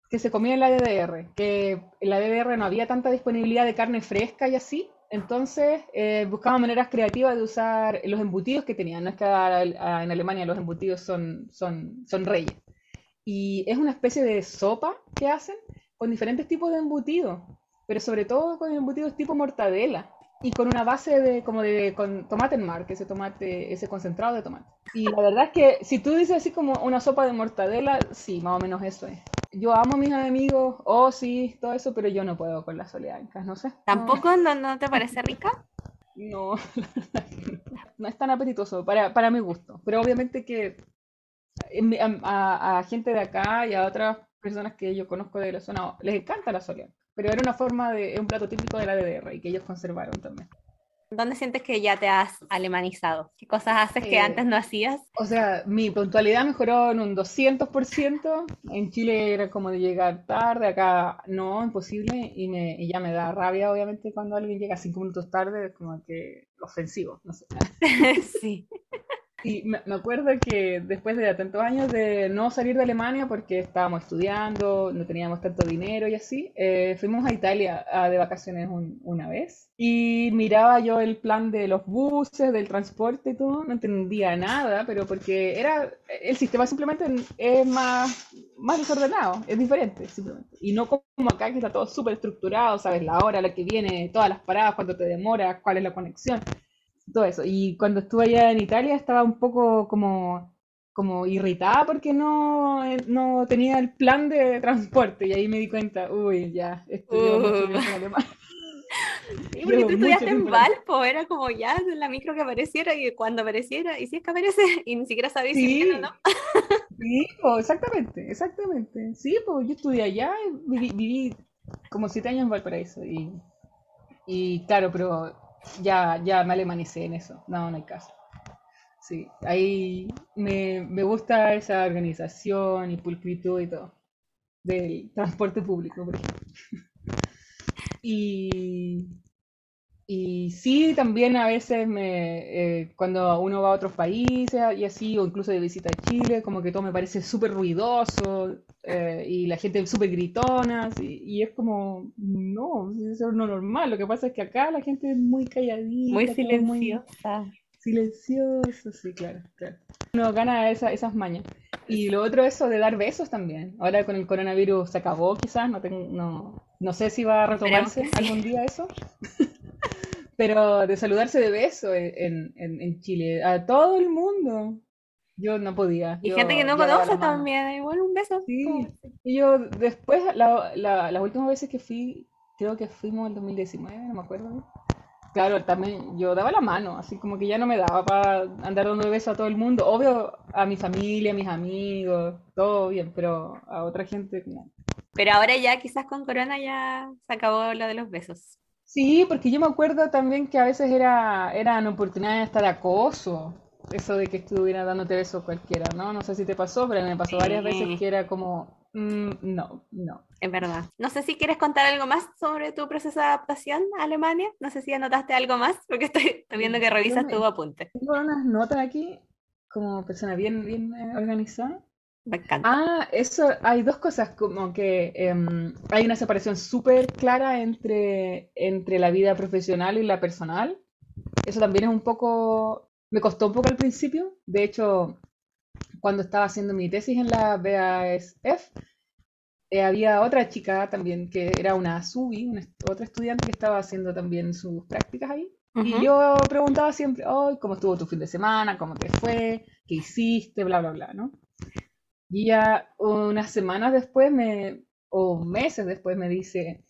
que se comía en la DDR, que en la DDR no había tanta disponibilidad de carne fresca y así, Entonces eh, maneras creativas de usar los embutidos que tenían. No es que en Alemania los embutidos son, son, son reyes. Y es una especie de sopa que hacen con diferentes tipos de embutidos, pero sobre todo con embutidos tipo mortadela y con una base de como de con tomate en mar, que ese tomate, ese concentrado de tomate. Y la verdad es que si tú dices así como una sopa de mortadela, sí, más o menos eso es yo amo a mis amigos, oh sí, todo eso, pero yo no puedo con las soleancas, no sé. ¿Tampoco no, te parece rica? No, no es tan apetitoso para, para mi gusto, pero obviamente que a, a, gente de acá y a otras personas que yo conozco de la zona les encanta la soleanca, pero era una forma de, un plato típico de la DDR y que ellos conservaron también. ¿Dónde sientes que ya te has alemanizado? ¿Qué cosas haces que eh, antes no hacías? O sea, mi puntualidad mejoró en un 200%. En Chile era como de llegar tarde, acá no, imposible. Y, me, y ya me da rabia, obviamente, cuando alguien llega cinco minutos tarde, es como que ofensivo, no sé. sí. Y me, acuerdo que después de tantos años de no salir de Alemania porque estábamos estudiando, no teníamos tanto dinero y así, eh, fuimos a Italia de vacaciones una vez y miraba yo el plan de los buses, del transporte y todo, no entendía nada, pero porque era el sistema simplemente es más, más desordenado, es diferente simplemente. Y no como acá que está todo súper estructurado, sabes la hora, la que viene, todas las paradas, cuánto te demora, cuál es la conexión todo eso. Y cuando estuve allá en Italia estaba un poco como, como irritada porque no, eh, no tenía el plan de transporte y ahí me di cuenta, uy, ya, estudié mucho en alemán. Y porque tú estudiaste en Valpo, era como ya la micro que apareciera y cuando apareciera, y si es que aparece, y ni siquiera sabía si era no. sí, exactamente, exactamente. Sí, pues yo estudié allá, viví, viví como siete años en Valparaíso y, y claro, pero ya, ya me alemanicé en eso. No, no hay caso. Sí, ahí me, me gusta esa organización y pulcritud y todo. Del transporte público, por ejemplo. y, y sí, también a veces me, eh, cuando uno va a otros países y así, o incluso de visita a Chile, como que todo me parece súper ruidoso, eh, y la gente súper gritona, y, es como, no, eso es lo normal. Lo que pasa es que acá la gente es muy calladita, muy silenciosa. silencioso, sí, claro, claro. Uno gana esa, esas mañas. Y lo otro, eso de dar besos también. Ahora con el coronavirus se acabó, quizás, no, tengo, no, no sé si va a retomarse algún día eso. Pero de saludarse de beso en, en, en Chile, a todo el mundo. Yo no podía. Y gente que no conoce también, igual un beso. Sí. Y yo después, la, la, las últimas veces que fui, creo que fuimos en 2019, no me acuerdo. Claro, también yo daba la mano, así como que ya no me daba para andar dando besos a todo el mundo. Obvio, a mi familia, a mis amigos, todo bien, pero a otra gente no. Pero ahora ya quizás con Corona ya se acabó lo de los besos. Sí, porque yo me acuerdo también que a veces era, eran oportunidades de estar acoso eso de que estuviera dándote besos cualquiera, ¿no? No sé si te pasó, pero me pasó varias veces que era como, mm, no, no. Es verdad. No sé si quieres contar algo más sobre tu proceso de adaptación a Alemania. No sé si anotaste algo más, porque estoy, viendo que revisas tu apunte. Tengo unas notas aquí, como persona bien, bien eh, organizada. Me encanta. Ah, eso, hay dos cosas, como que em, hay una separación súper clara entre, entre la vida profesional y la personal. Eso también es un poco me costó un poco al principio. De hecho, cuando estaba haciendo mi tesis en la BASF, eh, había otra chica también que era una SUBI, una, otra estudiante que estaba haciendo también sus prácticas ahí. Y yo preguntaba siempre, oh, ¿cómo estuvo tu fin de semana? ¿Cómo te fue? ¿Qué hiciste? Bla, bla, bla, ¿no? Y ya unas semanas después, me, o meses después, me dice,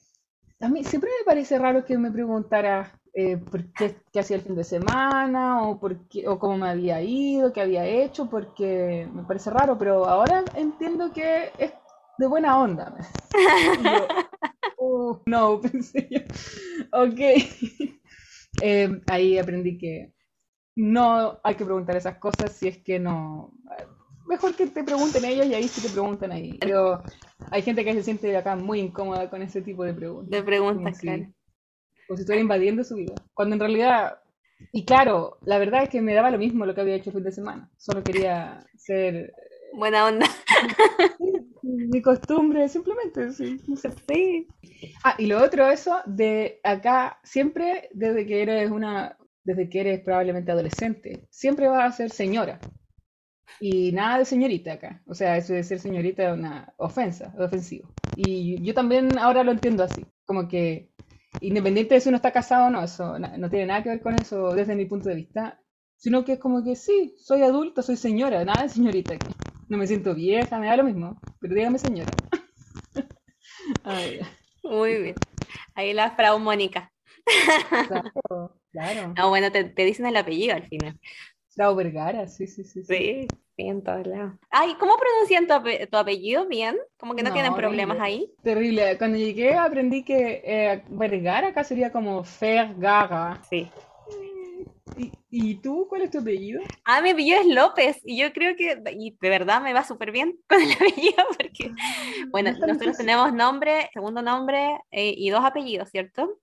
a mí siempre me parece raro que me preguntara eh, por qué, hacía el fin de semana o, por o cómo me había ido, qué había hecho, porque me parece raro, pero ahora entiendo que es de buena onda. oh, no, pensé yo. Ok. Eh, ahí aprendí que no hay que preguntar esas cosas si es que no. Mejor que te pregunten ellos y ahí sí te preguntan ahí. Pero hay gente que se siente acá muy incómoda con ese tipo de preguntas. De preguntas, claro como si estuviera invadiendo su vida. Cuando en realidad, y claro, la verdad es que me daba lo mismo lo que había hecho el fin de semana. Solo quería ser... Buena onda. Mi costumbre, simplemente, sí. sí. Ah, y lo otro, eso, de acá, siempre, desde que eres una, desde que eres probablemente adolescente, siempre vas a ser señora. Y nada de señorita acá. O sea, eso de ser señorita es una ofensa, es ofensivo. Y yo también ahora lo entiendo así. Como que independiente de si uno está casado o no, eso no, tiene nada que ver con eso desde mi punto de vista. Sino que es como que sí, soy adulta, soy señora, nada de señorita aquí. No me siento vieja, me da lo mismo. Pero dígame señora. Muy bien. Ahí la frau Mónica. Claro, claro. No, bueno, te, te dicen el apellido al final. Frau Vergara, sí, sí, sí. Sí, sí, en todos lados. Ay, ¿cómo pronuncian tu, apellido bien? Como que no, tienen problemas ahí. Terrible. Cuando llegué aprendí que eh, Vergara acá sería como Fergara. Sí. ¿Y, ¿Y, tú cuál es tu apellido? Ah, mi apellido es López y yo creo que, y de verdad me va súper bien con el apellido porque, bueno, nosotros tenemos nombre, segundo nombre eh, y dos apellidos, ¿cierto?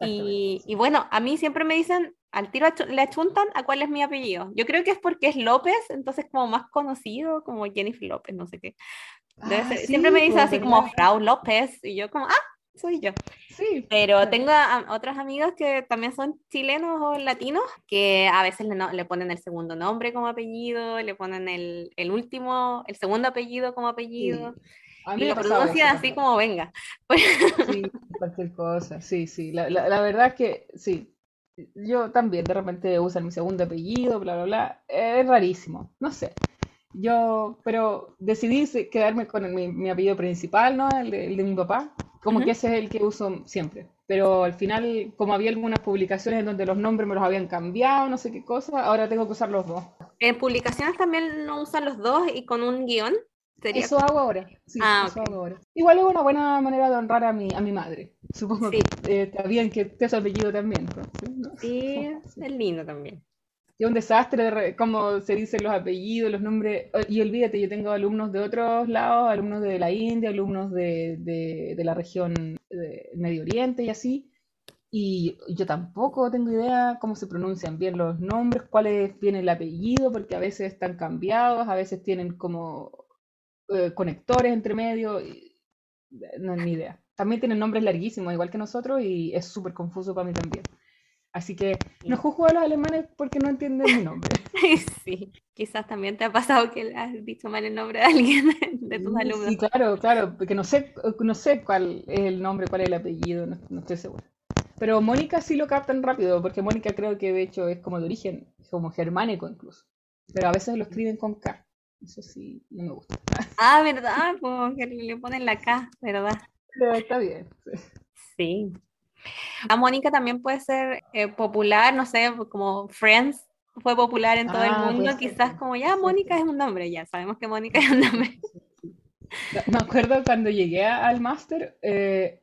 Y, y, bueno, a mí siempre me dicen, al tiro le achuntan a cuál es mi apellido. Yo creo que es porque es López, entonces como más conocido, como Jennifer López, no sé qué. Ah, siempre me dicen así como Frau López y yo como, ah, soy yo. Sí. Pero tengo otros amigos que también son chilenos o latinos que a veces le, le ponen el segundo nombre como apellido, le ponen el, el último, el segundo apellido como apellido. y lo pronuncian así como venga. Sí, cualquier cosa, sí, sí. La, la, la verdad es que sí, yo también de repente usan mi segundo apellido, bla, bla, bla. Es rarísimo, no sé. Yo, pero decidí quedarme con mi, apellido principal, ¿no? El de, mi papá. Como que ese es el que uso siempre. Pero al final, como había algunas publicaciones en donde los nombres me los habían cambiado, no sé qué cosa, ahora tengo que usar los dos. En publicaciones también no usan los dos y con un guion. Eso hago ahora. Sí, ah, eso hago ahora. Igual es una buena manera de honrar a mi, a mi madre. Supongo que eh, está bien que te su apellido también. Sí, es lindo también. Y un desastre cómo se dicen los apellidos, los nombres. Oh, y olvídate, yo tengo alumnos de otros lados, alumnos de la India, alumnos de, de, de la región de Medio Oriente y así. Y yo tampoco tengo idea cómo se pronuncian bien los nombres, cuál es bien el apellido, porque a veces están cambiados, a veces tienen como eh, conectores entre medio, no ni idea. También tienen nombres larguísimos, igual que nosotros, y es súper confuso para mí también. Así que no juzgo a los alemanes porque no entienden mi nombre. Sí, quizás también te ha pasado que has dicho mal el nombre de alguien de tus alumnos. Sí, claro, claro, porque no sé, no sé cuál es el nombre, cuál es el apellido, no, no estoy segura. Pero Mónica sí lo captan rápido, porque Mónica creo que de hecho es como de origen, como germánico incluso. Pero a veces lo escriben con K. Eso sí, no me gusta. Ah, ¿verdad? Porque le ponen la K, ¿verdad? Pero está bien. Sí. A Mónica también puede ser eh, popular, no sé, como Friends fue popular en todo el ah, mundo, quizás como ya Mónica es un nombre, ya sabemos que Mónica es un nombre. Me acuerdo cuando llegué al máster, eh,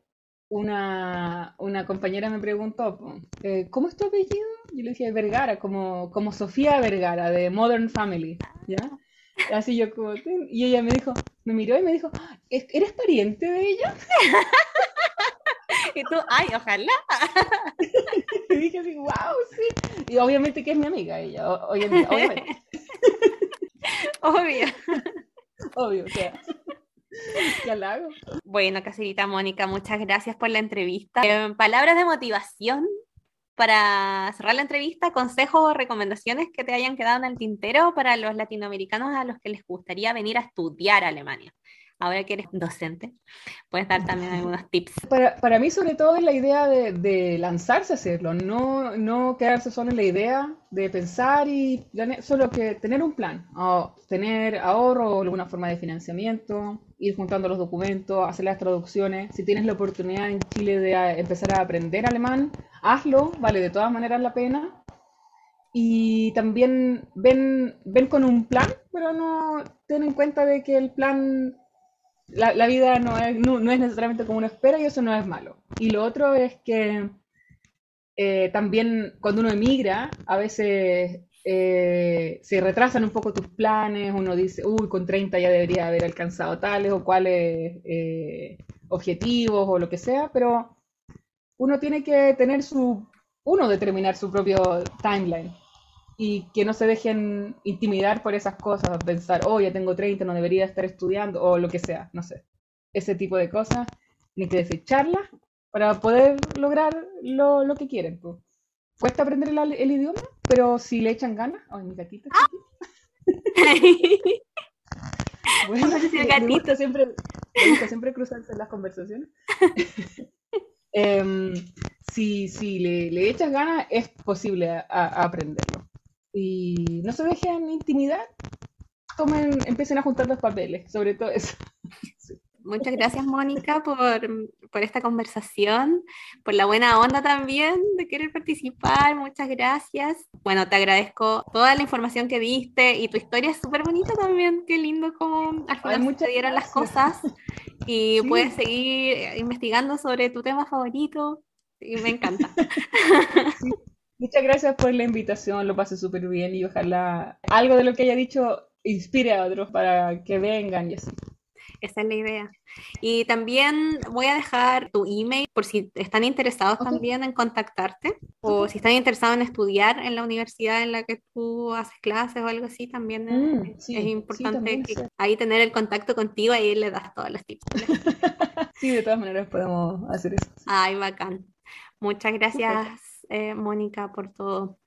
una, una, compañera me preguntó, eh, ¿cómo es tu apellido? Yo le dije Vergara, como, como Sofía Vergara, de Modern Family, ¿ya? Así yo como, y ella me dijo, me miró y me dijo, ¿eres pariente de ella? y tú, ay, ojalá. y dije así, wow, sí. Y obviamente que es mi amiga ella, obviamente. Obvio. Obvio, o sea. Ya la hago. Bueno, Caserita Mónica, muchas gracias por la entrevista. Eh, palabras de motivación para cerrar la entrevista, consejos o recomendaciones que te hayan quedado en el tintero para los latinoamericanos a los que les gustaría venir a estudiar a Alemania ahora que eres docente, puedes dar también algunos tips. Para, para mí sobre todo es la idea de, de, lanzarse a hacerlo, no, no quedarse solo en la idea de pensar y solo que tener un plan, o tener ahorro o alguna forma de financiamiento, ir juntando los documentos, hacer las traducciones. Si tienes la oportunidad en Chile de empezar a aprender alemán, hazlo, vale de todas maneras la pena. Y también ven, ven con un plan, pero no ten en cuenta de que el plan la, vida no es, no, es necesariamente como uno espera y eso no es malo. Y lo otro es que eh, también cuando uno emigra, a veces eh, se retrasan un poco tus planes, uno dice, uy, con 30 ya debería haber alcanzado tales o cuales eh, objetivos o lo que sea, pero uno tiene que tener su, uno determinar su propio timeline. y que no se dejen intimidar por esas cosas, pensar, oh, ya tengo 30, no debería estar estudiando, o lo que sea, no sé. Ese tipo de cosas, ni que desecharlas para poder lograr lo, lo que quieren. Pues. Cuesta aprender el, el, idioma, pero si le echan ganas, ay, mi gatita. bueno, el gatito. Me gusta siempre, me gusta siempre cruzarse las conversaciones. eh, si, si le, le, echas ganas, es posible a, a aprenderlo y no se dejen intimidar, tomen, empiecen a juntar los papeles, sobre todo eso. Muchas gracias, Mónica, por, por, esta conversación, por la buena onda también de querer participar. Muchas gracias. Bueno, te agradezco toda la información que diste y tu historia es súper bonita también. Qué lindo cómo al final se dieron las cosas y puedes seguir investigando sobre tu tema favorito y me encanta. Sí. Muchas gracias por la invitación, lo pasé súper bien y ojalá algo de lo que haya dicho inspire a otros para que vengan y así. Esa es la idea. Y también voy a dejar tu email por si están interesados okay. también en contactarte o okay. si están interesados en estudiar en la universidad en la que tú haces clases o algo así, también mm, es, sí, es, importante sí, que ahí tener el contacto contigo y ahí le das todos los tips. sí, de todas maneras podemos hacer eso. Ay, bacán. Muchas gracias eh, Mónica, por todo.